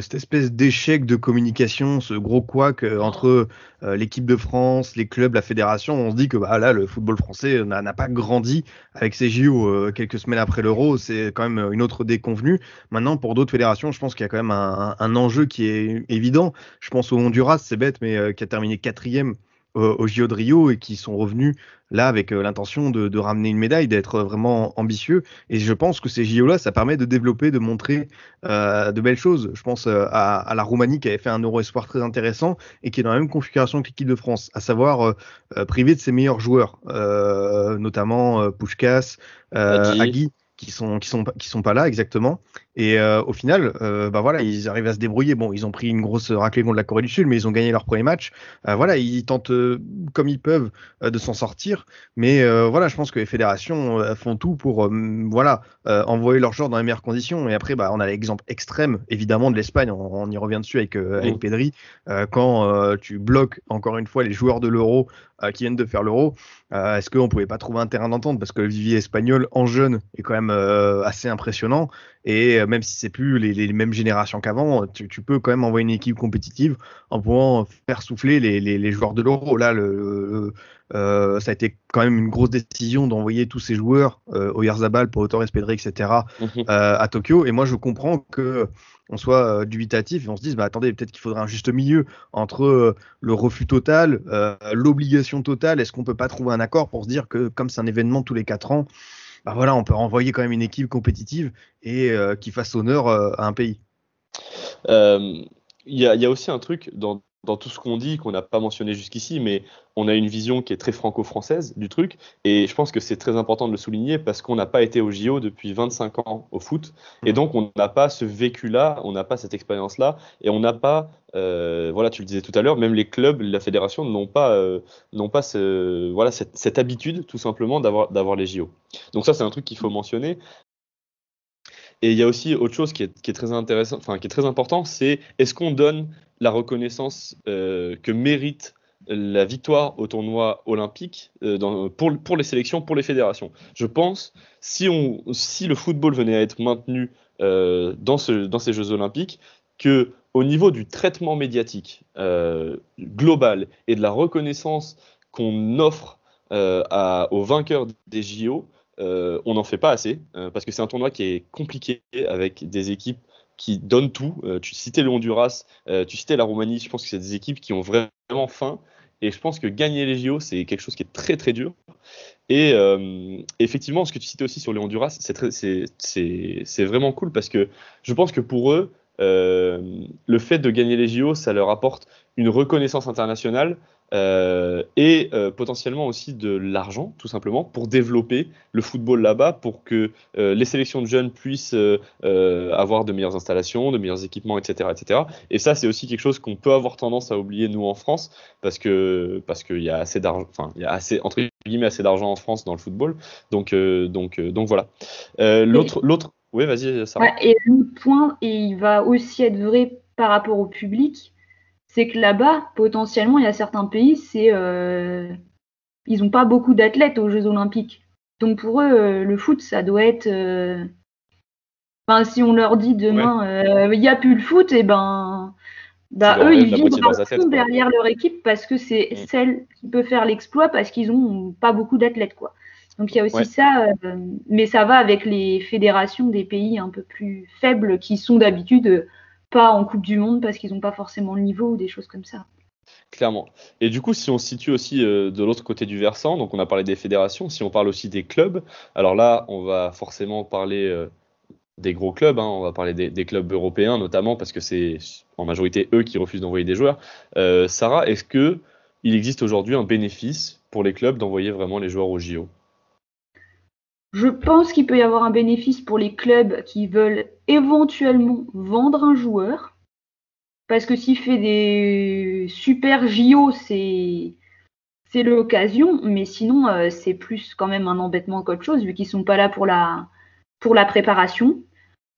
cette espèce d'échec de communication, ce gros couac euh, entre euh, l'équipe de France, les clubs, la fédération, on se dit que bah, là, le football français n'a pas grandi avec ces JO euh, quelques semaines après l'Euro. C'est quand même une autre déconvenue. Maintenant, pour d'autres fédérations, je pense qu'il y a quand même un, un, enjeu qui est évident. Je pense au Honduras, c'est bête, mais euh, qui a terminé quatrième au JO de Rio et qui sont revenus là avec euh, l'intention de, de, ramener une médaille, d'être vraiment ambitieux. Et je pense que ces JO-là, ça permet de développer, de montrer euh, de belles choses. Je pense euh, à, à, la Roumanie qui avait fait un Euro Espoir très intéressant et qui est dans la même configuration que l'équipe de France, à savoir euh, privé de ses meilleurs joueurs, notamment Pushkas, Agui qui sont qui sont qui sont pas là exactement Et euh, au final, euh, bah voilà, ils arrivent à se débrouiller. Bon, ils ont pris une grosse raclée contre la Corée du Sud, mais ils ont gagné leur premier match. Euh, voilà, ils tentent comme ils peuvent de s'en sortir. Mais voilà, je pense que les fédérations font tout pour voilà envoyer leurs joueurs dans les meilleures conditions. Et après, bah, on a l'exemple extrême, évidemment, de l'Espagne. On, y revient dessus avec, avec Pedri. quand tu bloques encore une fois les joueurs de l'Euro qui viennent de faire l'Euro, est-ce qu'on pouvait pas trouver un terrain d'entente? Parce que le vivier espagnol en jeune est quand même assez impressionnant et même si c'est plus les, mêmes générations qu'avant, tu, peux quand même envoyer une équipe compétitive en pouvant faire souffler les, joueurs de l'Euro. Là, le, euh, ça a été quand même une grosse décision d'envoyer tous ces joueurs, euh, Oyarzabal, Torres, Pedri, etc., mhm. euh, à Tokyo. Et moi, je comprends que on soit euh, dubitatif et on se dise, bah, attendez, peut-être qu'il faudrait un juste milieu entre le refus total, l'obligation totale. Est-ce qu'on peut pas trouver un accord pour se dire que comme c'est un événement tous les quatre ans, bah voilà, on peut renvoyer quand même une équipe compétitive et euh, qui fasse honneur euh, à un pays. Euh, il y, a aussi un truc dans, dans tout ce qu'on dit qu'on n'a pas mentionné jusqu'ici, mais on a une vision qui est très franco-française du truc, et je pense que c'est très important de le souligner parce qu'on n'a pas été au JO depuis 25 ans au foot, et donc on n'a pas ce vécu-là, on n'a pas cette expérience-là, et on n'a pas, euh, voilà, tu le disais tout à l'heure, même les clubs, la fédération n'ont pas, euh, n'ont pas ce, voilà, cette, cette, habitude tout simplement d'avoir, d'avoir les JO. Donc ça, c'est un truc qu'il faut mentionner. Et il y a aussi autre chose qui est, très intéressant, enfin qui est très important, c'est est-ce qu'on donne la reconnaissance euh, que mérite la victoire au tournoi olympique euh, pour, les sélections, pour les fédérations? Je pense, si, on, si le football venait à être maintenu euh, dans, ce, dans ces Jeux olympiques, que au niveau du traitement médiatique global et de la reconnaissance qu'on offre aux vainqueurs des JO, on n'en fait pas assez, parce que c'est un tournoi qui est compliqué avec des équipes qui donnent tout. Euh, tu citais le Honduras, euh, tu citais la Roumanie, je pense que c'est des équipes qui ont vraiment faim. Et je pense que gagner les JO, c'est quelque chose qui est très très dur. Et euh, effectivement, ce que tu citais aussi sur le Honduras, c'est vraiment cool parce que je pense que pour eux, le fait de gagner les JO, ça leur apporte une reconnaissance internationale euh, et euh, potentiellement aussi de l'argent, tout simplement, pour développer le football là-bas, pour que euh, les sélections de jeunes puissent avoir de meilleures installations, de meilleurs équipements, etc., etc. Et ça, c'est aussi quelque chose qu'on peut avoir tendance à oublier nous en France, parce que parce qu'il y a assez d'argent, enfin, il y a assez entre guillemets assez d'argent en France dans le football. Donc donc donc voilà. l'autre l'autre, oui, vas-y. Sarah. et le point, et il va aussi être vrai par rapport au public c'est que là-bas, potentiellement, il y a certains pays, c'est euh, ils n'ont pas beaucoup d'athlètes aux Jeux Olympiques. Donc pour eux, euh, le foot, ça doit être. Euh, enfin, si on leur dit demain, il n'y a plus le foot, et eh ben, bah, eux, ils vivent derrière leur équipe parce que c'est mm. celle qui peut faire l'exploit parce qu'ils n'ont pas beaucoup d'athlètes, quoi. Donc il y a aussi ça, mais ça va avec les fédérations des pays un peu plus faibles qui sont d'habitude pas en Coupe du Monde parce qu'ils n'ont pas forcément le niveau ou des choses comme ça. Clairement. Et du coup, si on se situe aussi euh, de l'autre côté du versant, donc on a parlé des fédérations, si on parle aussi des clubs, alors là, on va forcément parler euh, des gros clubs, hein. on va parler des, clubs européens notamment, parce que c'est en majorité eux qui refusent d'envoyer des joueurs. Euh, Sarah, est-ce que il existe aujourd'hui un bénéfice pour les clubs d'envoyer vraiment les joueurs au JO je pense qu'il peut y avoir un bénéfice pour les clubs qui veulent éventuellement vendre un joueur. Parce que s'il fait des super JO, c'est l'occasion, mais sinon euh, c'est plus quand même un embêtement qu'autre chose vu qu'ils sont pas là pour la pour la préparation.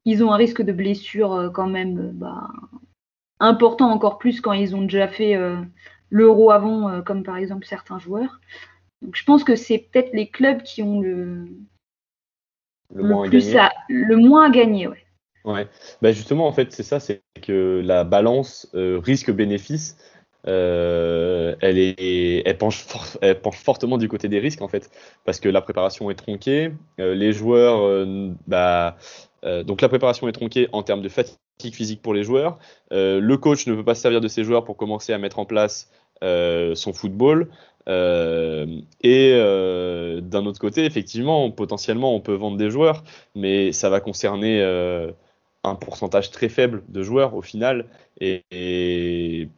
Ils ont un risque de blessure euh, quand même euh, bah, important encore plus quand ils ont déjà fait l'euro avant, comme par exemple certains joueurs. Donc je pense que c'est peut-être les clubs qui ont le le, moins à gagner. le moins à gagner, ouais. Ouais, bah justement, en fait, c'est ça, c'est que la balance euh, risque-bénéfice, euh, elle, est, elle, penche elle penche fortement du côté des risques, en fait, parce que la préparation est tronquée, euh, les joueurs, bah, donc la préparation est tronquée en termes de fatigue physique pour les joueurs, le coach ne peut pas se servir de ses joueurs pour commencer à mettre en place son football. Euh, et euh, d'un autre côté, effectivement, potentiellement, on peut vendre des joueurs, mais ça va concerner euh, un pourcentage très faible de joueurs au final. Et,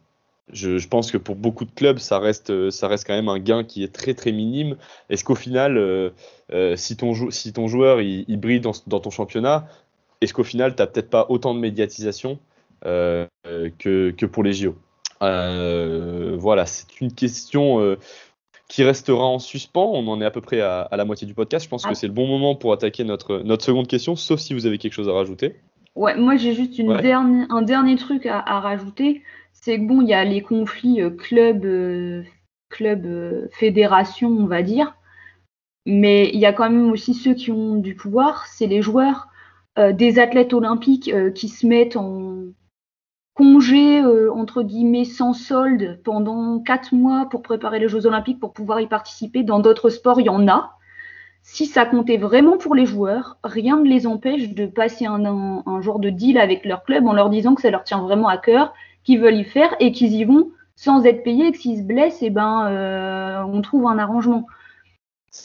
je, pense que pour beaucoup de clubs, ça reste, ça reste quand même un gain qui est très très minime. Est-ce qu'au final, si, ton joueur il, brille dans, ton championnat, est-ce qu'au final, tu n'as peut-être pas autant de médiatisation que, pour les JO Voilà, c'est une question qui restera en suspens. On en est à peu près à, la moitié du podcast. Je pense que ah. c'est le bon moment pour attaquer notre, notre seconde question, sauf si vous avez quelque chose à rajouter. Ouais, moi j'ai juste une dernière, un dernier truc à, rajouter. C'est que bon, il y a les conflits euh, club, euh, club euh, fédération, on va dire. Mais il y a quand même aussi ceux qui ont du pouvoir, c'est les joueurs, des athlètes olympiques qui se mettent en, congé euh, entre guillemets sans solde pendant quatre mois pour préparer les Jeux Olympiques pour pouvoir y participer. Dans d'autres sports, il y en a. Si ça comptait vraiment pour les joueurs, rien ne les empêche de passer un, un, genre de deal avec leur club en leur disant que ça leur tient vraiment à cœur, qu'ils veulent y faire et qu'ils y vont sans être payés et que s'ils se blessent, eh ben, euh, on trouve un arrangement.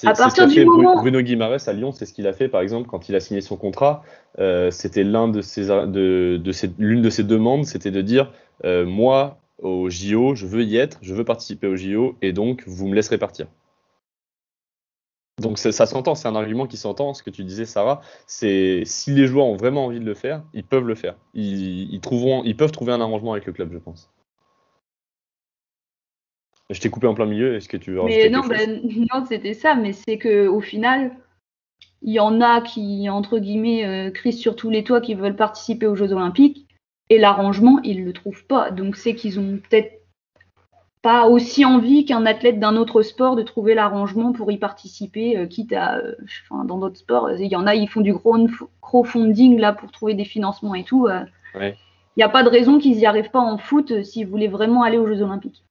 À partir du moment... Bruno Guimarães à Lyon, c'est ce qu'il a fait par exemple quand il a signé son contrat. Euh, c'était l'un de ses, de, de l'une de ses demandes, c'était de dire euh, moi au JO, je veux y être, je veux participer au JO et donc vous me laisserez partir. Donc ça, s'entend, c'est un argument qui s'entend. Ce que tu disais, Sarah, c'est si les joueurs ont vraiment envie de le faire, ils peuvent le faire. Ils, ils, trouveront, ils peuvent trouver un arrangement avec le club, je pense. Je t'ai coupé en plein milieu, est-ce que tu veux mais non, ben, non, c'était ça, mais c'est que au final, il y en a qui, entre guillemets, euh, crient sur tous les toits qui veulent participer aux Jeux Olympiques, et l'arrangement, ils le trouvent pas. Donc c'est qu'ils ont peut-être pas aussi envie qu'un athlète d'un autre sport de trouver l'arrangement pour y participer, euh, quitte à, euh, enfin, dans d'autres sports, il y en a, ils font du crowdfunding là pour trouver des financements et tout. Il n'y a pas de raison qu'ils n'y arrivent pas en foot s'ils voulaient vraiment aller aux Jeux Olympiques.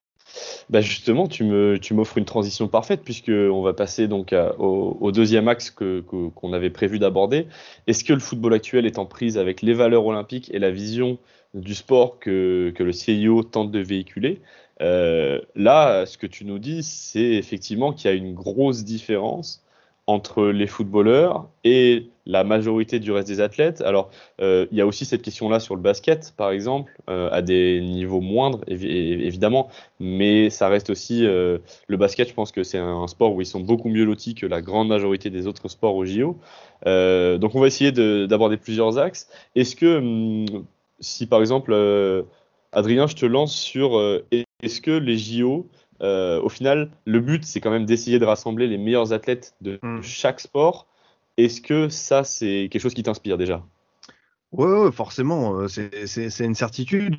Bah justement, tu m'offres une transition parfaite puisque on va passer donc au, deuxième axe que, qu'on avait prévu d'aborder. Est-ce que le football actuel est en prise avec les valeurs olympiques et la vision du sport que, que le CIO tente de véhiculer? Euh, Là, ce que tu nous dis, c'est effectivement qu'il y a une grosse différence entre les footballeurs et la majorité du reste des athlètes. Alors, euh, il y a aussi cette question-là sur le basket, par exemple, euh, à des niveaux moindres, évidemment, mais ça reste aussi euh, le basket. Je pense que c'est un sport où ils sont beaucoup mieux lotis que la grande majorité des autres sports au JO. donc, on va essayer d'aborder plusieurs axes. Est-ce que, hum, si par exemple, Adrien, je te lance sur est-ce que les JO euh, au final, le but, c'est quand même d'essayer de rassembler les meilleurs athlètes de hmm. chaque sport. Est-ce que ça, c'est quelque chose qui t'inspire déjà? Ouais, forcément, euh, c'est une certitude.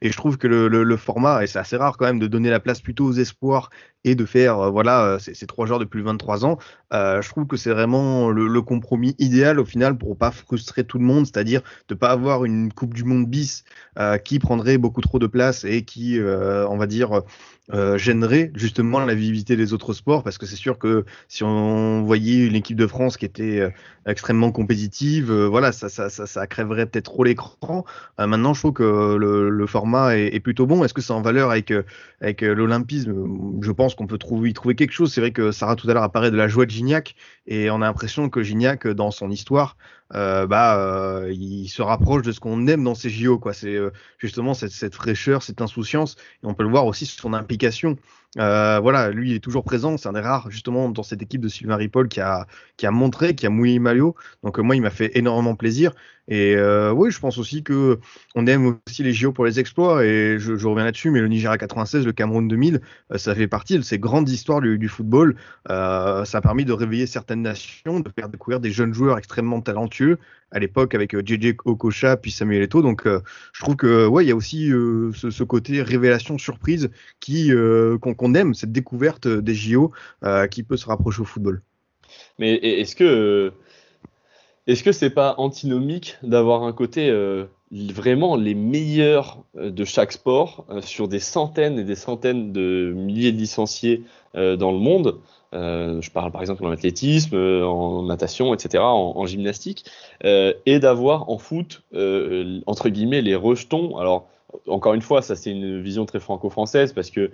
Et je trouve que le, format, et c'est assez rare quand même de donner la place plutôt aux espoirs et de faire euh, voilà ces, trois joueurs de plus de 23 ans, je trouve que c'est vraiment le, compromis idéal au final pour pas frustrer tout le monde, c'est-à-dire de pas avoir une Coupe du Monde bis qui prendrait beaucoup trop de place et qui, on va dire, euh, gênerait justement la visibilité des autres sports. Parce que c'est sûr que si on voyait une équipe de France qui était euh, extrêmement compétitive, euh, voilà, ça, ça, ça, ça crèverait peut-être trop l'écran. Euh, maintenant, je trouve que le, le format est, plutôt bon. Est-ce que c'est en valeur avec, avec l'Olympisme? Je pense qu'on peut trouver, y trouver quelque chose. C'est vrai que Sarah tout à l'heure apparaît de la joie de Gignac et on a l'impression que Gignac, dans son histoire, euh, bah, euh, il se rapproche de ce qu'on aime dans ces JO. C'est euh, justement cette, fraîcheur, cette insouciance, et on peut le voir aussi sur son implication. Euh, voilà, lui il est toujours présent. C'est un des rares justement dans cette équipe de Sylvain Ripoll qui a qui a montré, qui a mouillé maillot. Donc moi, il m'a fait énormément plaisir. Et euh, oui, je pense aussi que on aime aussi les JO pour les exploits. Et je, reviens là-dessus, mais le Nigeria 96, le Cameroun 2000, ça fait partie de ces grandes histoires du, football. ça a permis de réveiller certaines nations, de faire découvrir des jeunes joueurs extrêmement talentueux à l'époque avec JJ euh, Okocha puis Samuel Eto'o. Donc euh, je trouve que ouais, il y a aussi euh, ce, côté révélation surprise qui qu'on aime cette découverte des JO qui peut se rapprocher au football. Mais est-ce que est-ce que c'est pas antinomique d'avoir un côté vraiment les meilleurs de chaque sport sur des centaines et des centaines de milliers de licenciés dans le monde? Euh, je parle par exemple en athlétisme, euh, en natation, etc., en, gymnastique, euh, et d'avoir en foot, entre guillemets, les rejetons. Alors, encore une fois, ça c'est une vision très franco-française parce que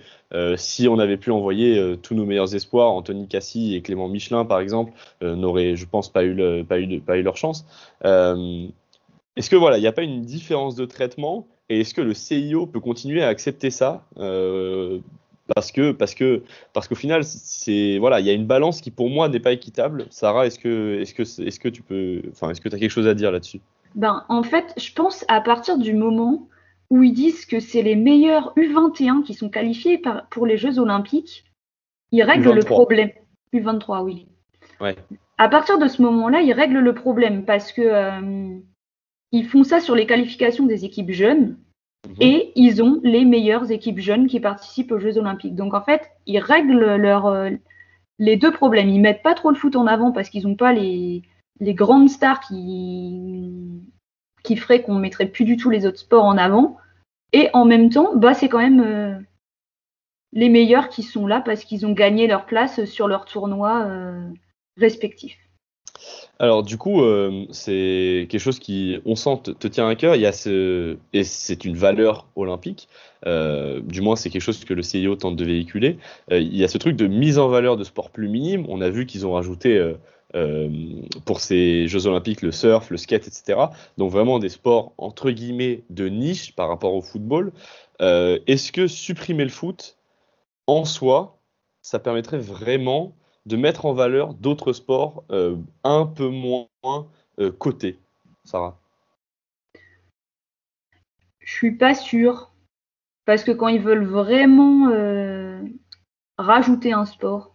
si on avait pu envoyer tous nos meilleurs espoirs, Anthony Cassi et Clément Michelin par exemple, n'auraient, je pense, pas eu, pas eu, leur chance. est-ce que voilà, il n'y a pas une différence de traitement? Et est-ce que le CIO peut continuer à accepter ça? Parce que parce que parce qu'au final c'est voilà il y a une balance qui pour moi n'est pas équitable. Sarah est-ce que est-ce que est-ce que tu peux est-ce que as quelque chose à dire là-dessus? Ben, en fait, je pense à partir du moment où ils disent que c'est les meilleurs U21 qui sont qualifiés pour les Jeux Olympiques, ils règlent le problème. U23, oui. Ouais. À partir de ce moment-là, ils règlent le problème parce que euh, ils font ça sur les qualifications des équipes jeunes mhm. et ils ont les meilleures équipes jeunes qui participent aux Jeux Olympiques. Donc en fait, ils règlent leur, euh, les deux problèmes. Ils mettent pas trop le foot en avant parce qu'ils n'ont pas les, les grandes stars qui, qui feraient qu'on mettrait plus du tout les autres sports en avant. Et en même temps, bah, c'est quand même euh, les meilleurs qui sont là parce qu'ils ont gagné leur place sur leurs tournois euh, respectifs. Alors du coup, euh, c'est quelque chose qui, on sent, te, tient à cœur. Il y a ce, et c'est une valeur olympique. du moins, c'est quelque chose que le CIO tente de véhiculer. il y a ce truc de mise en valeur de sport plus minime. On a vu qu'ils ont rajouté pour ces Jeux Olympiques, le surf, le skate, etc. Donc vraiment des sports entre guillemets de niche par rapport au football. Euh, est-ce que supprimer le foot en soi, ça permettrait vraiment de mettre en valeur d'autres sports euh, un peu moins cotés, Sarah? Je suis pas sûre. Parce que quand ils veulent vraiment rajouter un sport,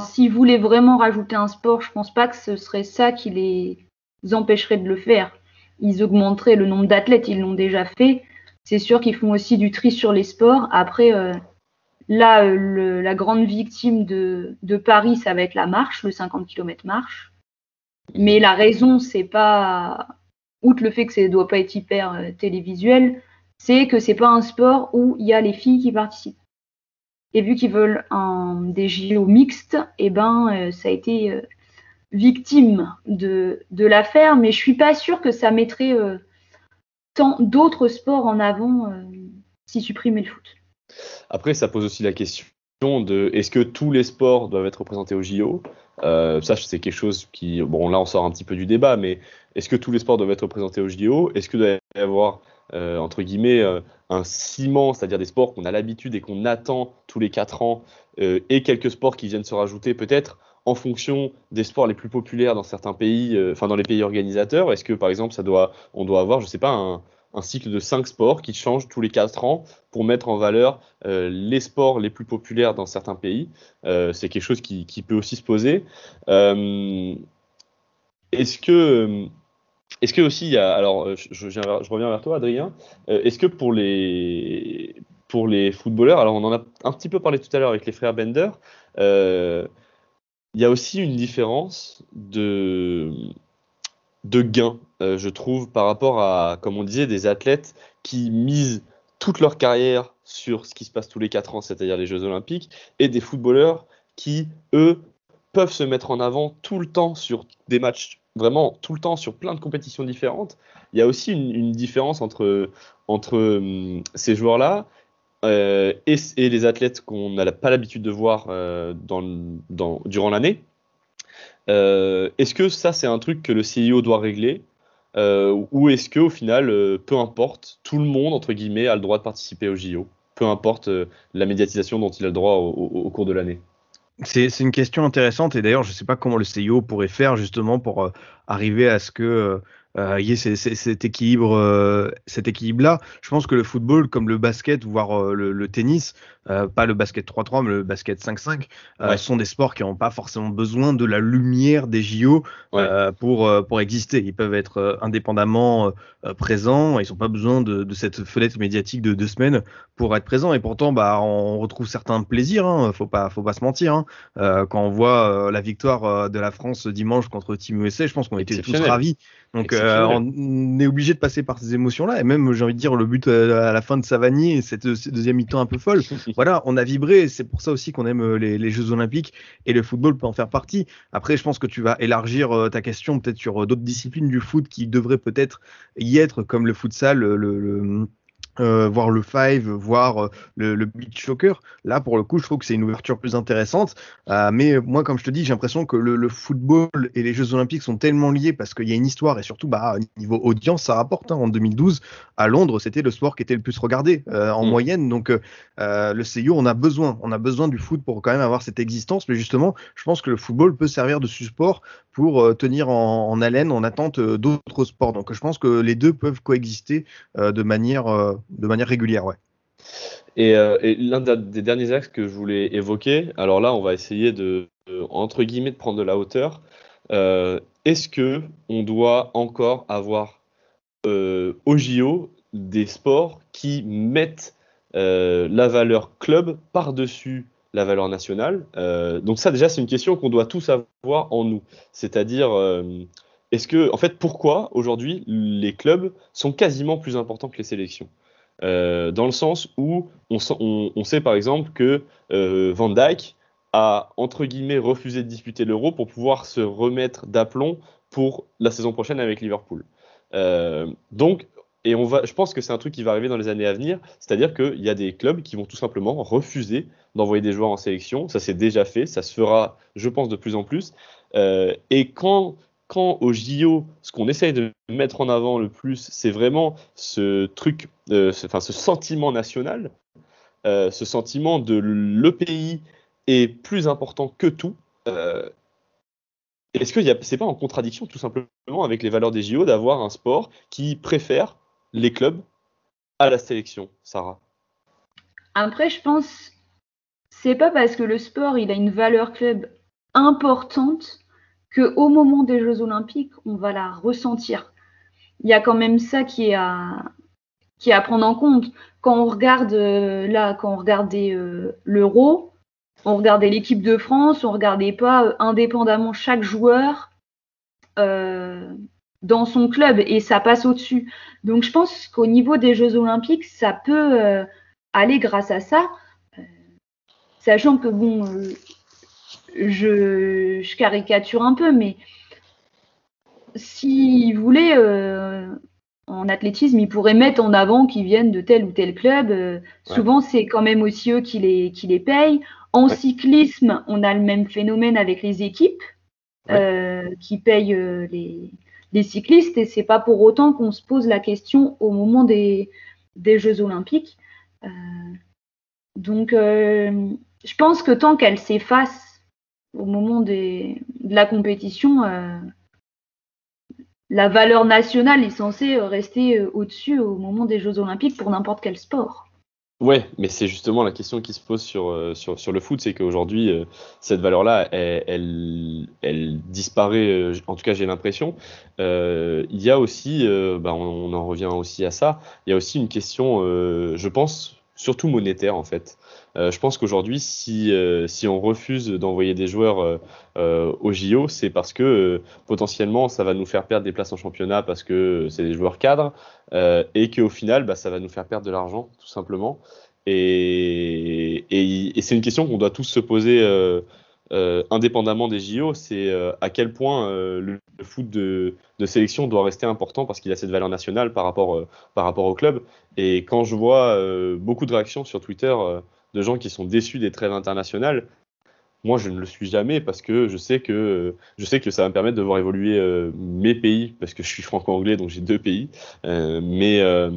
S'ils voulaient vraiment rajouter un sport, je pense pas que ce serait ça qui les empêcherait de le faire. Ils augmenteraient le nombre d'athlètes, ils l'ont déjà fait. C'est sûr qu'ils font aussi du tri sur les sports. Après, euh, là, euh, la grande victime de, Paris, ça va être la marche, le 50 km marche. Mais la raison, c'est pas, outre le fait que ça ne doit pas être hyper euh, télévisuel, c'est que c'est pas un sport où il y a les filles qui participent. Et vu qu'ils veulent des JO mixtes, eh ben, euh, ça a été euh, victime de, l'affaire, mais je suis pas sûre que ça mettrait euh, tant d'autres sports en avant si supprimer le foot. Après, ça pose aussi la question de est-ce que tous les sports doivent être représentés au JO Ça, c'est quelque chose qui, bon, là, on sort un petit peu du débat, mais est-ce que tous les sports doivent être représentés au JO Est-ce que doit y avoir euh, entre guillemets, euh, un ciment, c'est-à-dire des sports qu'on a l'habitude et qu'on attend tous les 4 ans, euh, et quelques sports qui viennent se rajouter peut-être en fonction des sports les plus populaires dans certains pays, enfin dans les pays organisateurs. Est-ce que par exemple, ça doit, on doit avoir, je sais pas, un, cycle de 5 sports qui change tous les 4 ans pour mettre en valeur les sports les plus populaires dans certains pays? c'est quelque chose qui, qui, peut aussi se poser. Est-ce que est-ce que aussi alors euh, je, reviens vers toi Adrien, euh, est-ce que pour les pour les footballeurs, alors on en a un petit peu parlé tout à l'heure avec les frères Bender, euh, il y a aussi une différence de de gain, je trouve, par rapport à, comme on disait, des athlètes qui misent toute leur carrière sur ce qui se passe tous les 4 ans, c'est-à-dire les Jeux Olympiques, et des footballeurs qui, eux, peuvent se mettre en avant tout le temps sur des matchs vraiment tout le temps sur plein de compétitions différentes. Il y a aussi une, différence entre, entre hum, ces joueurs-là euh, et, les athlètes qu'on n'a pas l'habitude de voir euh, dans, dans, durant l'année. Euh, est-ce que ça, c'est un truc que le CIO doit régler? Ou est-ce qu'au final, peu importe, tout le monde, entre guillemets, a le droit de participer au JO Peu importe la médiatisation dont il a le droit au cours de l'année c'est une question intéressante et d'ailleurs je ne sais pas comment le CIO pourrait faire justement pour euh, arriver à ce que euh, euh, y ait cet équilibre, euh, cet équilibre-là. Je pense que le football, comme le basket, voire euh, le, tennis, pas le basket 3-3, mais le basket 5-5, sont des sports qui n'ont pas forcément besoin de la lumière des JO pour pour exister. Ils peuvent être indépendamment présents. Ils n'ont pas besoin de, de, cette fenêtre médiatique de deux semaines pour être présents. Et pourtant, bah, on retrouve certains plaisirs. Hein, faut pas faut pas se mentir. Hein. quand on voit la victoire de la France dimanche contre Team USA, je pense qu'on était tous ravis. Donc euh, on est obligé de passer par ces émotions-là. Et même, j'ai envie de dire, le but euh, à la fin de Savani, cette, deuxième mi-temps un peu folle, voilà, on a vibré. C'est pour ça aussi qu'on aime euh, les, Jeux Olympiques et le football peut en faire partie. Après, je pense que tu vas élargir ta question peut-être sur d'autres disciplines du foot qui devraient peut-être y être, comme le futsal, le, le euh, voir le five, voir euh, le, le, beach soccer. Là, pour le coup, je trouve que c'est une ouverture plus intéressante. Euh, mais moi, comme je te dis, j'ai l'impression que le, le, football et les Jeux Olympiques sont tellement liés parce qu'il y a une histoire et surtout, bah, niveau audience, ça rapporte. Hein. En 2012, à Londres, c'était le sport qui était le plus regardé en mm. moyenne. Donc, le CIO, on a besoin, on a besoin du foot pour quand même avoir cette existence. Mais justement, je pense que le football peut servir de support pour tenir en, haleine en attente d'autres sports. Donc je pense que les deux peuvent coexister de manière de manière régulière, ouais. Et, l'un des derniers axes que je voulais évoquer, alors là, on va essayer de, entre guillemets, de prendre de la hauteur. Est-ce que on doit encore avoir au JO des sports qui mettent euh, la valeur club par-dessus la valeur nationale? Euh, donc ça déjà c'est une question qu'on doit tous avoir en nous. C'est-à-dire euh, est-ce que en fait pourquoi aujourd'hui les clubs sont quasiment plus importants que les sélections? Dans le sens où on, sait par exemple que Van Dyke a entre guillemets refusé de disputer l'Euro pour pouvoir se remettre d'aplomb pour la saison prochaine avec Liverpool. donc et on va, je pense que c'est un truc qui va arriver dans les années à venir, c'est-à-dire qu'il y a des clubs qui vont tout simplement refuser d'envoyer des joueurs en sélection. Ça s'est déjà fait, ça se fera, je pense, de plus en plus. Euh, et quand, quand au JO, ce qu'on essaye de mettre en avant le plus, c'est vraiment ce truc, euh, ce, ce sentiment national, euh, ce sentiment de le pays est plus important que tout. Est-ce que c'est pas en contradiction tout simplement avec les valeurs des JO d'avoir un sport qui préfère les clubs à la sélection, Sarah? Après, je pense, c'est pas parce que le sport il a une valeur club importante que au moment des Jeux Olympiques, on va la ressentir. Il y a quand même ça qui est à, prendre en compte. Quand on regarde euh, là, quand on regardait euh, l'Euro, on regardait l'équipe de France, on regardait pas euh, indépendamment chaque joueur dans son club et ça passe au-dessus. Donc je pense qu'au niveau des Jeux Olympiques, ça peut aller grâce à ça, sachant que bon, euh, je, caricature un peu, mais s'il voulait en athlétisme, ils pourraient mettre en avant qu'ils viennent de tel ou tel club. Souvent, c'est quand même aussi eux qui les, qui les payent. En cyclisme, on a le même phénomène avec les équipes qui payent les, des cyclistes et c'est pas pour autant qu'on se pose la question au moment des, des Jeux Olympiques. Euh, donc, euh, je pense que tant qu'elle s'efface au moment de la compétition, euh, la valeur nationale est censée rester au-dessus au moment des Jeux Olympiques pour n'importe quel sport. Ouais, mais c'est justement la question qui se pose sur, euh, sur, le foot, c'est qu'aujourd'hui, euh, cette valeur-là, elle, elle, disparaît, euh, en tout cas j'ai l'impression. il y a aussi, bah, on, en revient aussi à ça, il y a aussi une question, je pense, surtout monétaire en fait. Euh, je pense qu'aujourd'hui, si, euh, si on refuse d'envoyer des joueurs euh, au JO, c'est parce que potentiellement ça va nous faire perdre des places en championnat parce que c'est des joueurs cadres et qu'au final, bah, ça va nous faire perdre de l'argent tout simplement. Et, et, c'est une question qu'on doit tous se poser. indépendamment des JO, c'est à quel point le, foot de, de, sélection doit rester important parce qu'il a cette valeur nationale par rapport, par rapport au club. Et quand je vois beaucoup de réactions sur Twitter de gens qui sont déçus des trêves internationales. Moi, je ne le suis jamais parce que je sais que je sais que ça va me permettre de voir évoluer euh, mes pays parce que je suis franco-anglais donc j'ai deux pays. Euh, mais euh,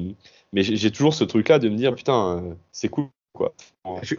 mais j'ai toujours ce truc-là de me dire putain c'est cool quoi. Je,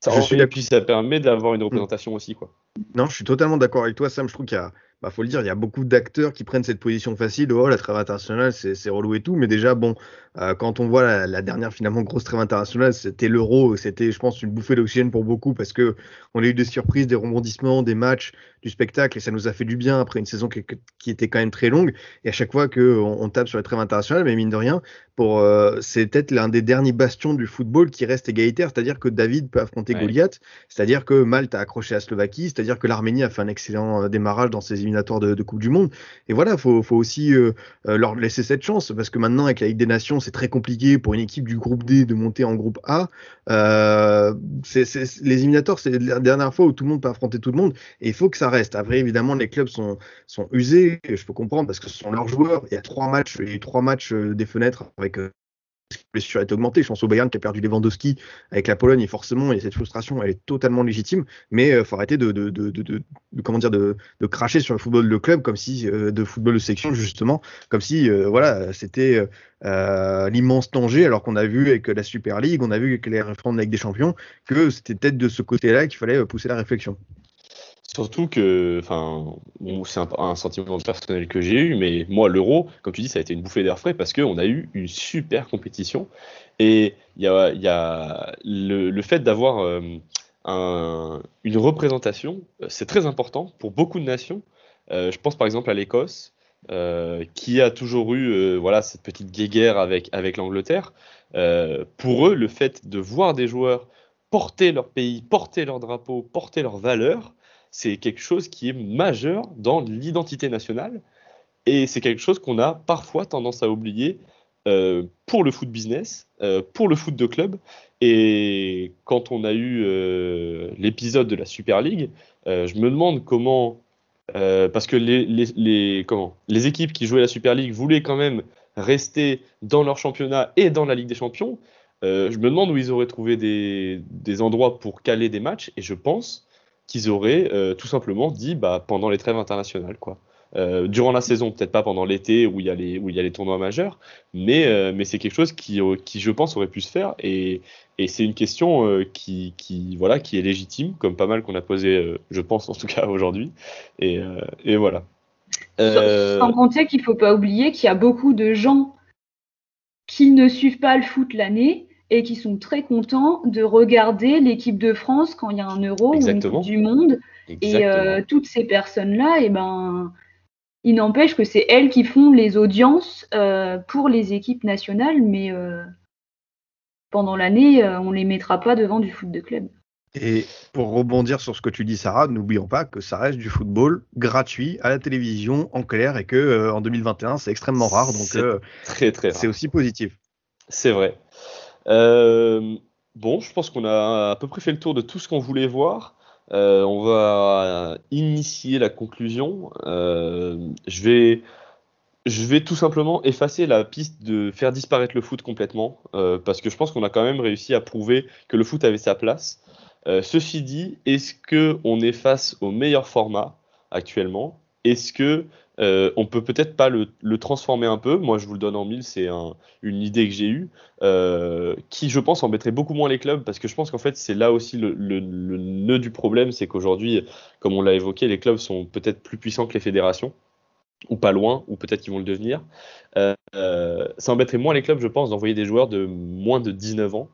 ça, suis... et puis ça permet d'avoir une représentation aussi quoi. Non, je suis totalement d'accord avec toi Sam. Je trouve qu'il y a bah, faut le dire, il y a beaucoup d'acteurs qui prennent cette position facile. Oh, la trêve internationale, c'est relou et tout. Mais déjà, bon, euh, quand on voit la, dernière finalement grosse trêve internationale, c'était l'Euro. C'était, je pense, une bouffée d'oxygène pour beaucoup parce que on a eu des surprises, des rebondissements, des matchs, du spectacle et ça nous a fait du bien après une saison qui, était quand même très longue. Et à chaque fois qu'on on tape sur la trêve internationale, mais mine de rien, pour euh, c'est peut-être l'un des derniers bastions du football qui reste égalitaire, c'est-à-dire que David peut affronter Goliath, c'est-à-dire que Malte a accroché à Slovaquie, c'est-à-dire que l'Arménie a fait un excellent euh, démarrage dans ses éliminatoires de, Coupe du Monde. Et voilà, faut, faut aussi euh, leur laisser cette chance parce que maintenant avec la Ligue des Nations, c'est très compliqué pour une équipe du groupe D de monter en groupe A. c'est, les éliminatoires, c'est la dernière fois où tout le monde peut affronter tout le monde et il faut que ça reste. Après, évidemment, les clubs sont, usés, je peux comprendre parce que ce sont leurs joueurs. Il y a trois matchs, il y a trois matchs des fenêtres avec euh, blessure est augmentée. Je pense au Bayern qui a perdu Lewandowski avec la Pologne et forcément, et cette frustration, elle est totalement légitime. Mais il euh, faut arrêter de, comment dire, de, cracher sur le football de club comme si, euh, de football de section justement, comme si, euh, voilà, c'était l'immense danger. Alors qu'on a vu avec la Super League, on a vu avec les réformes de la Ligue des Champions, que c'était peut-être de ce côté-là qu'il fallait pousser la réflexion. Surtout que, enfin, c'est un, sentiment personnel que j'ai eu, mais moi, l'euro, comme tu dis, ça a été une bouffée d'air frais parce qu'on a eu une super compétition. Et il y a, le, fait d'avoir euh, une représentation, c'est très important pour beaucoup de nations. Euh, je pense par exemple à l'Écosse, euh, qui a toujours eu voilà, cette petite guéguerre avec, avec l'Angleterre. pour eux, le fait de voir des joueurs porter leur pays, porter leur drapeau, porter leurs valeurs, c'est quelque chose qui est majeur dans l'identité nationale. Et c'est quelque chose qu'on a parfois tendance à oublier euh, pour le foot business, euh, pour le foot de club. Et quand on a eu euh, l'épisode de la Super League, je me demande comment, parce que les, comment, les équipes qui jouaient la Super League voulaient quand même rester dans leur championnat et dans la Ligue des Champions. je me demande où ils auraient trouvé des endroits pour caler des matchs. Et je pense qu'ils auraient euh, tout simplement dit bah, pendant les trêves internationales. Quoi. Euh, durant la saison, peut-être pas pendant l'été où il y a les où il y a les tournois majeurs, mais euh, mais c'est quelque chose qui qui je pense aurait pu se faire et, et c'est une question qui qui voilà qui est légitime comme pas mal qu'on a posé je pense en tout cas aujourd'hui et, et voilà. Sans compter qu'il faut pas oublier qu'il y a beaucoup de gens qui ne suivent pas le foot l'année et qui sont très contents de regarder l'équipe de France quand il y a un euro ou une coupe du monde. Et euh, toutes ces personnes-là, et eh ben, il n'empêche que c'est elles qui font les audiences euh, pour les équipes nationales, mais euh, pendant l'année, on ne les mettra pas devant du foot de club. Et pour rebondir sur ce que tu dis, Sarah, n'oublions pas que ça reste du football gratuit à la télévision en clair et que en 2021, c'est extrêmement rare. Donc, très très C'est aussi positif. C'est vrai. Euh, bon, je pense qu'on a à peu près fait le tour de tout ce qu'on voulait voir. Euh, on va initier la conclusion. Euh, je vais tout simplement effacer la piste de faire disparaître le foot complètement, parce que je pense qu'on a quand même réussi à prouver que le foot avait sa place. ceci dit, est-ce que on est face au meilleur format actuellement? Est-ce que euh, on peut peut-être pas le, transformer un peu? Moi, je vous le donne en mille, c'est une idée que j'ai eue, euh, qui, je pense, embêterait beaucoup moins les clubs, parce que je pense qu'en fait, c'est là aussi le, nœud du problème, c'est qu'aujourd'hui, comme on l'a évoqué, les clubs sont peut-être plus puissants que les fédérations, ou pas loin, ou peut-être qu'ils vont le devenir. Euh, ça embêterait moins les clubs, je pense, d'envoyer des joueurs de moins de 19 ans.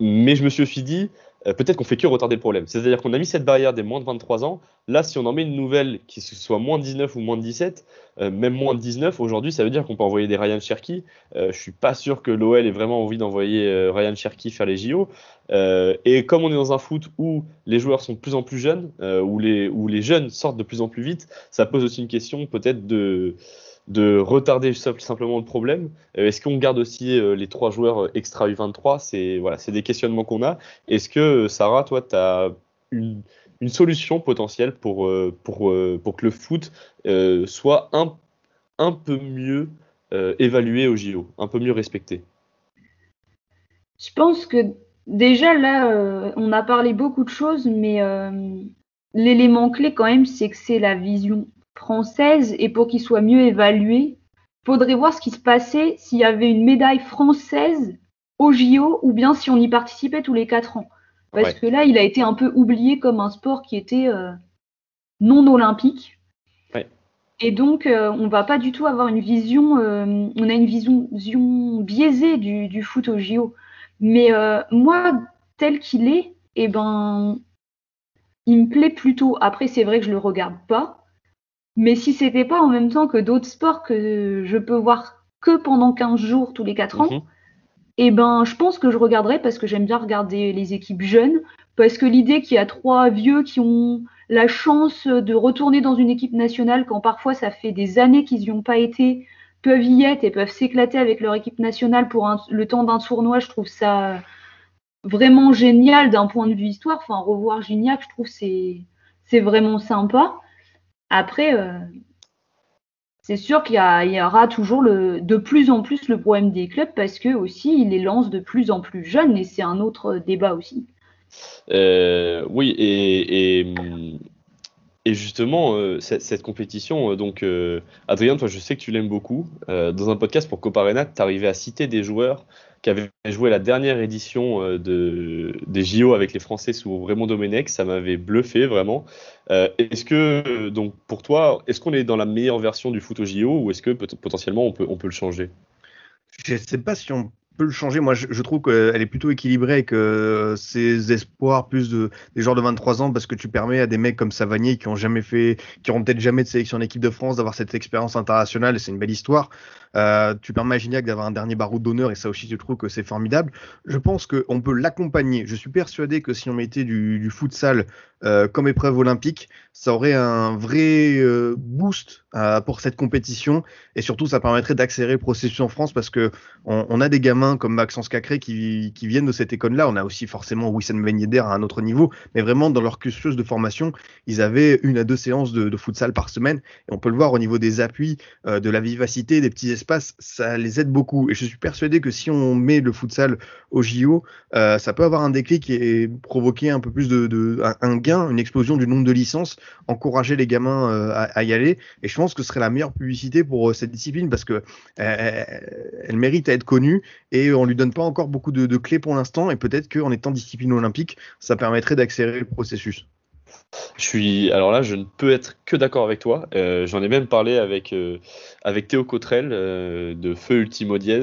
mais je me suis aussi dit, euh, peut-être qu'on fait que retarder le problème. C'est-à-dire qu'on a mis cette barrière des moins de 23 ans. Là, si on en met une nouvelle qui soit moins de 19 ou moins de 17, euh, même moins de 19, aujourd'hui, ça veut dire qu'on peut envoyer des Ryan Cherky. Euh, je suis pas sûr que l'OL ait vraiment envie d'envoyer euh, Ryan Cherky faire les JO. et comme on est dans un foot où les joueurs sont de plus en plus jeunes, où les, où les jeunes sortent de plus en plus vite, ça pose aussi une question peut-être de de retarder simplement le problème. Euh, Est-ce qu'on garde aussi euh, les trois joueurs euh, extra U23 C'est voilà, des questionnements qu'on a. Est-ce que Sarah, toi, tu as une, solution potentielle pour, pour, pour que le foot soit un, un peu mieux évalué au JO, un peu mieux respecté? Je pense que déjà là, on a parlé beaucoup de choses, mais l'élément clé quand même, c'est que c'est la vision française et pour qu'il soit mieux évalué, faudrait voir ce qui se passait s'il y avait une médaille française au JO ou bien si on y participait tous les quatre ans. Parce que là, il a été un peu oublié comme un sport qui était euh, non olympique. Et donc, euh, on va pas du tout avoir une vision, euh, on a une vision, biaisée du, foot au JO. Mais moi, tel qu'il est, eh ben, il me plaît plutôt. Après, c'est vrai que je le regarde pas. Mais si c'était pas en même temps que d'autres sports que je peux voir que pendant 15 jours tous les 4 ans, mhm. eh ben, je pense que je regarderais parce que j'aime bien regarder les équipes jeunes, parce que l'idée qu'il y a trois vieux qui ont la chance de retourner dans une équipe nationale quand parfois ça fait des années qu'ils n'y ont pas été, peuvent y être et peuvent s'éclater avec leur équipe nationale pour le temps d'un tournoi, je trouve ça vraiment génial d'un point de vue histoire. Enfin, revoir Gignac, je trouve c'est c'est vraiment sympa. Après, euh, c'est sûr qu'il y, aura toujours de plus en plus le problème des clubs parce que aussi ils les lancent de plus en plus jeunes et c'est un autre débat aussi. Euh, oui, et, justement, euh, cette, compétition, donc Adrien, toi je sais que tu l'aimes beaucoup. dans un podcast pour Coparenat, tu arrivais à citer des joueurs qui avait joué la dernière édition de, des JO avec les Français sous Raymond Domenech. Ça m'avait bluffé vraiment. est-ce que, donc pour toi, est-ce qu'on est dans la meilleure version du foot au JO ou est-ce que potentiellement on peut, on peut le changer? Je ne sais pas si on peut le changer. Moi, je, trouve qu'elle est plutôt équilibrée avec euh, ses espoirs plus de des joueurs de 23 ans parce que tu permets à des mecs comme Savanier qui ont jamais fait, qui peut-être jamais de sélection en équipe de France d'avoir cette expérience internationale et c'est une belle histoire. Euh, tu permets à Gignac d'avoir un dernier barreau d'honneur et ça aussi, je trouve que c'est formidable. Je pense qu'on peut l'accompagner. Je suis persuadé que si on mettait du, du futsal euh, comme épreuve olympique, ça aurait un vrai euh, boost euh, pour cette compétition et surtout ça permettrait d'accélérer le processus en France parce que on, a des gamins comme Maxence Cacré qui, viennent de cette école-là. On a aussi forcément Wissam Ben à un autre niveau, mais vraiment dans leur cursus de formation, ils avaient une à deux séances de, de futsal par semaine et on peut le voir au niveau des appuis, de la vivacité, des petits ça les aide beaucoup. Et je suis persuadé que si on met le futsal au JO, euh, ça peut avoir un déclic et provoquer un peu plus de, un, gain, une explosion du nombre de licences, encourager les gamins euh, à, y aller. Et je pense que ce serait la meilleure publicité pour euh, cette discipline parce que elle mérite à être connue et on lui donne pas encore beaucoup de, de clés pour l'instant. Et peut-être qu'en étant discipline olympique, ça permettrait d'accélérer le processus. Je suis, alors là, je ne peux être que d'accord avec toi. Euh, j'en ai même parlé avec, euh, Théo Cotrel euh, de Feu Ultimo Diez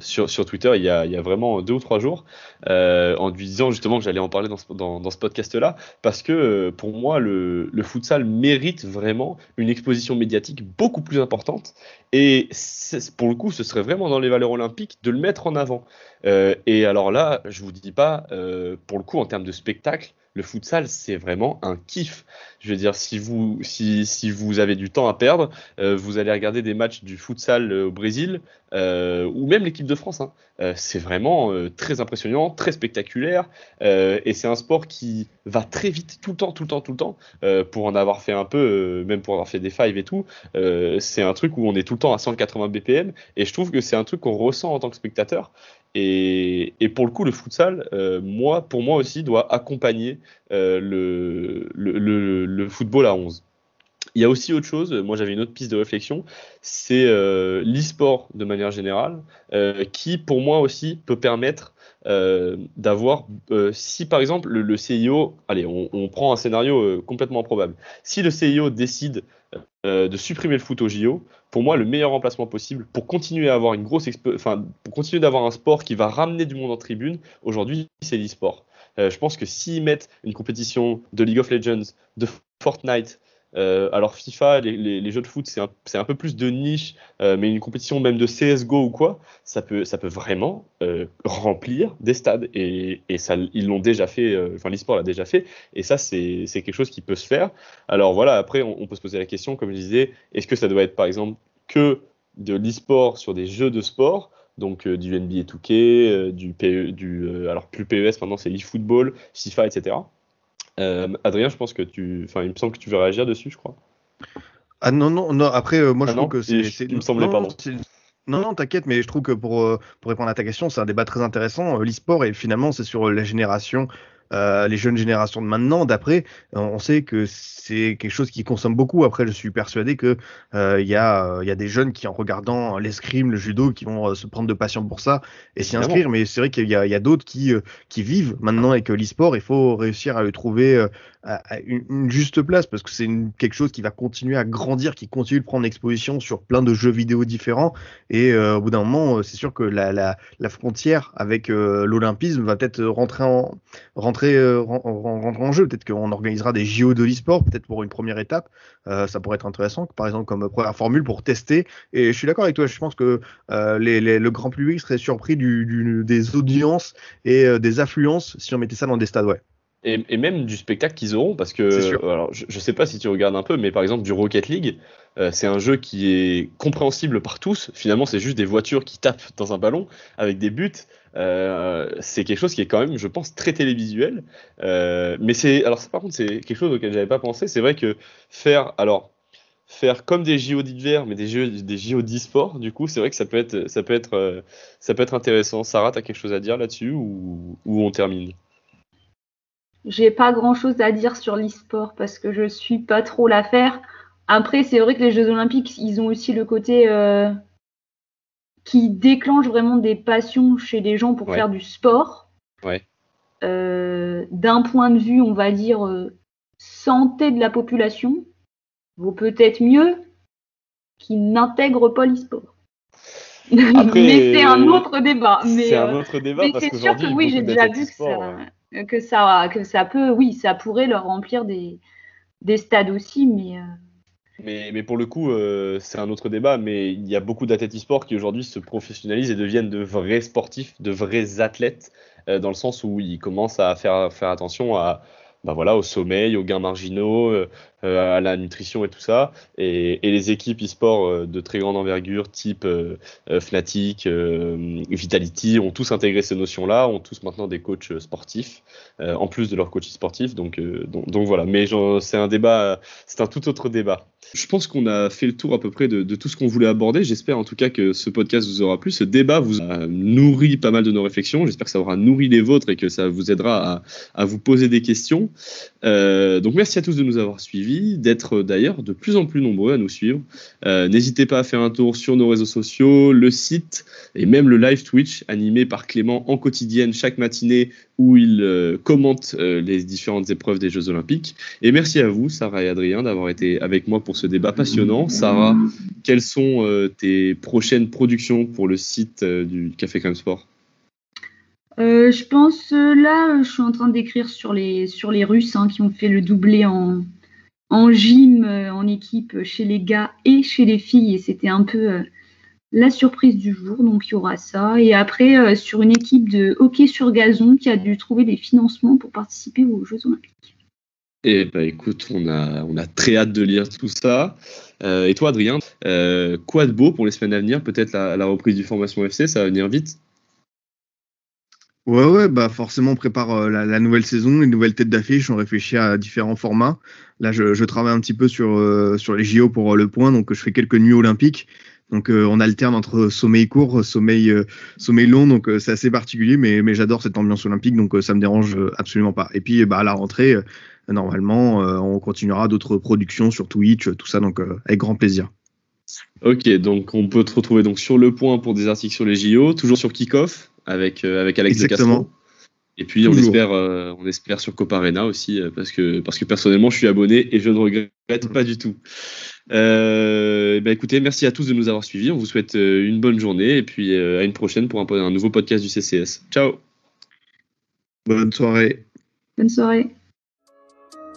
sur, Twitter il y, a, vraiment deux ou trois jours, en lui disant justement que j'allais en parler dans ce, ce podcast-là, parce que pour moi, le, le futsal mérite vraiment une exposition médiatique beaucoup plus importante. Et pour le coup, ce serait vraiment dans les valeurs olympiques de le mettre en avant. et alors là, je vous dis pas, pour le coup, en termes de spectacle, le futsal, c'est vraiment un kiff. Je veux dire, si vous, si, vous avez du temps à perdre, euh, vous allez regarder des matchs du futsal euh, au Brésil euh, ou même l'équipe de France. Hein. c'est vraiment très impressionnant, très spectaculaire et c'est un sport qui va très vite tout le temps, tout le temps, tout le temps. pour en avoir fait un peu, même pour avoir fait des fives et tout, c'est un truc où on est tout le temps à 180 BPM et je trouve que c'est un truc qu'on ressent en tant que spectateur. Et, pour le coup, le futsal, euh, moi, pour moi aussi, doit accompagner euh, le, football à 11. Il y a aussi autre chose, moi j'avais une autre piste de réflexion, c'est euh, l'e-sport de manière générale, qui pour moi aussi peut permettre d'avoir, si par exemple le, CIO, allez, on, prend un scénario complètement improbable, si le CIO décide euh, de supprimer le foot au JO, pour moi, le meilleur remplacement possible pour continuer à avoir une grosse, enfin, pour continuer d'avoir un sport qui va ramener du monde en tribune. Aujourd'hui, c'est l'e-sport. Euh, je pense que s'ils mettent une compétition de League of Legends, de Fortnite, euh, alors FIFA, les, jeux de foot, c'est un, peu plus de niche, euh, mais une compétition même de CSGO ou quoi, ça peut, vraiment euh, remplir des stades. Et, ça, ils l'ont déjà fait, enfin l'e-sport l'a déjà fait, et ça, c'est quelque chose qui peut se faire. Alors voilà, après, on, peut se poser la question, comme je disais, est-ce que ça doit être par exemple que de l'e-sport sur des jeux de sport? Donc du NBA 2K, du, du alors plus PES maintenant c'est eFootball, FIFA, etc. Euh, Adrien, je pense que tu. Enfin, il me semble que tu veux réagir dessus, je crois. Ah non, non, non. Après, euh, moi, je ah trouve que c'est. Il me semblait, pardon. Non, non, t'inquiète, mais je trouve que pour, euh, pour répondre à ta question, c'est un débat très intéressant. L'e-sport, et finalement, c'est sur la génération euh, les jeunes générations de maintenant, d'après, on sait que c'est quelque chose qui consomme beaucoup. Après, je suis persuadé que euh, il y, a, y a des jeunes qui, en regardant l'escrime, le judo, qui vont euh, se prendre de passion pour ça et s'y inscrire. Mais c'est vrai qu'il y a, y a d'autres qui, qui vivent maintenant avec l'e-sport. Il faut réussir à le trouver une, juste place parce que c'est quelque chose qui va continuer à grandir, qui continue de prendre exposition sur plein de jeux vidéo différents. Et au bout d'un moment, c'est sûr que la, la, la frontière avec l'olympisme va peut-être rentrer en rentrer rentrer, euh, en jeu. Peut-être qu'on organisera des JO de l'e-sport, peut-être pour une première étape. Euh, ça pourrait être intéressant, par exemple comme première formule pour tester. Et je suis d'accord avec toi. Je pense que euh, le grand public serait surpris du, des audiences et des affluences si on mettait ça dans des stades. Ouais. Et, même du spectacle qu'ils auront, parce que alors, je, ne sais pas si tu regardes un peu, mais par exemple du Rocket League, c'est un jeu qui est compréhensible par tous. Finalement, c'est juste des voitures qui tapent dans un ballon avec des buts. Euh, c'est quelque chose qui est quand même, je pense, très télévisuel. Euh, mais c'est, alors par contre, c'est quelque chose auquel j'avais pas pensé. C'est vrai que faire, alors faire comme des JO d'hiver, mais des JO, des JO d'e-sport, du coup, c'est vrai que ça peut être, ça peut être, euh, ça peut être intéressant. Sarah, as quelque chose à dire là-dessus ou, on termine? J'ai pas grand-chose à dire sur l'e-sport parce que je suis pas trop l'affaire. Après, c'est vrai que les Jeux Olympiques, ils ont aussi le côté qui déclenche vraiment des passions chez les gens pour Ouais. faire du sport. Ouais. Euh, D'un point de vue, on va dire, euh, santé de la population, vaut peut-être mieux qu'ils n'intègrent pas l'e-sport. Mais c'est un autre débat. Mais, c'est euh, un autre débat mais parce c'est sûr que oui, j'ai déjà vu que e-sport, ça, euh, que ça, que ça peut, oui, ça pourrait leur remplir des, des stades aussi, mais euh, Mais, mais pour le coup, euh, c'est un autre débat. Mais il y a beaucoup d'athlètes e-sport qui aujourd'hui se professionnalisent et deviennent de vrais sportifs, de vrais athlètes, euh, dans le sens où ils commencent à faire, faire attention à, bah voilà, au sommeil, aux gains marginaux, euh, euh, à la nutrition et tout ça. Et, et les équipes e-sport euh, de très grande envergure, type euh, Fnatic, Vitality, ont tous intégré ces notions-là, ont tous maintenant des coachs sportifs, en plus de leurs coachs sportifs. Donc, donc, donc voilà. Mais c'est un débat, c'est un tout autre débat. Je pense qu'on a fait le tour à peu près de, tout ce qu'on voulait aborder. J'espère en tout cas que ce podcast vous aura plu. Ce débat vous a nourri pas mal de nos réflexions. J'espère que ça aura nourri les vôtres et que ça vous aidera à, vous poser des questions. Euh, donc merci à tous de nous avoir suivis, d'être d'ailleurs de plus en plus nombreux à nous suivre. Euh, N'hésitez pas à faire un tour sur nos réseaux sociaux, le site et même le live Twitch animé par Clément en quotidienne chaque matinée où il euh, commente les différentes épreuves des Jeux Olympiques. Et merci à vous, Sarah et Adrien, d'avoir été avec moi pour ce débat passionnant. Sarah, quelles sont euh, tes prochaines productions pour le site euh, du Café Crème Sport? Euh, je pense là, je suis en train d'écrire sur les sur les Russes hein, qui ont fait le doublé en en gym, en équipe chez les gars et chez les filles, et c'était un peu la surprise du jour. Donc il y aura ça. Et après sur une équipe de hockey sur gazon qui a dû trouver des financements pour participer aux Jeux Olympiques. Eh ben écoute, on a, très hâte de lire tout ça. Euh, et toi, Adrien, euh, quoi de beau pour les semaines à venir? Peut-être la, reprise du Formation FC, ça va venir vite? Ouais, ouais, bah forcément, on prépare euh, la, nouvelle saison, les nouvelles têtes d'affiche, on réfléchit à différents formats. Là, je, travaille un petit peu sur, les JO pour le point, donc je fais quelques nuits olympiques. Donc on alterne entre sommeil court, sommeil, sommeil long, donc c'est assez particulier, mais, j'adore cette ambiance olympique, donc ça me dérange absolument pas. Et puis bah, à la rentrée, normalement, euh, on continuera d'autres productions sur Twitch, tout ça, donc euh, avec grand plaisir. Ok, donc on peut te retrouver donc sur le point pour des articles sur les JO, toujours sur Kickoff avec, euh, avec Alex de Exactement. Castro. Et puis on espère, euh, on espère sur Coparena aussi, euh, parce que, parce que personnellement je suis abonné et je ne regrette pas du tout. Euh, bah écoutez, merci à tous de nous avoir suivis. On vous souhaite euh, une bonne journée et puis euh, à une prochaine pour un, un nouveau podcast du CCS. Ciao Bonne soirée. Bonne soirée.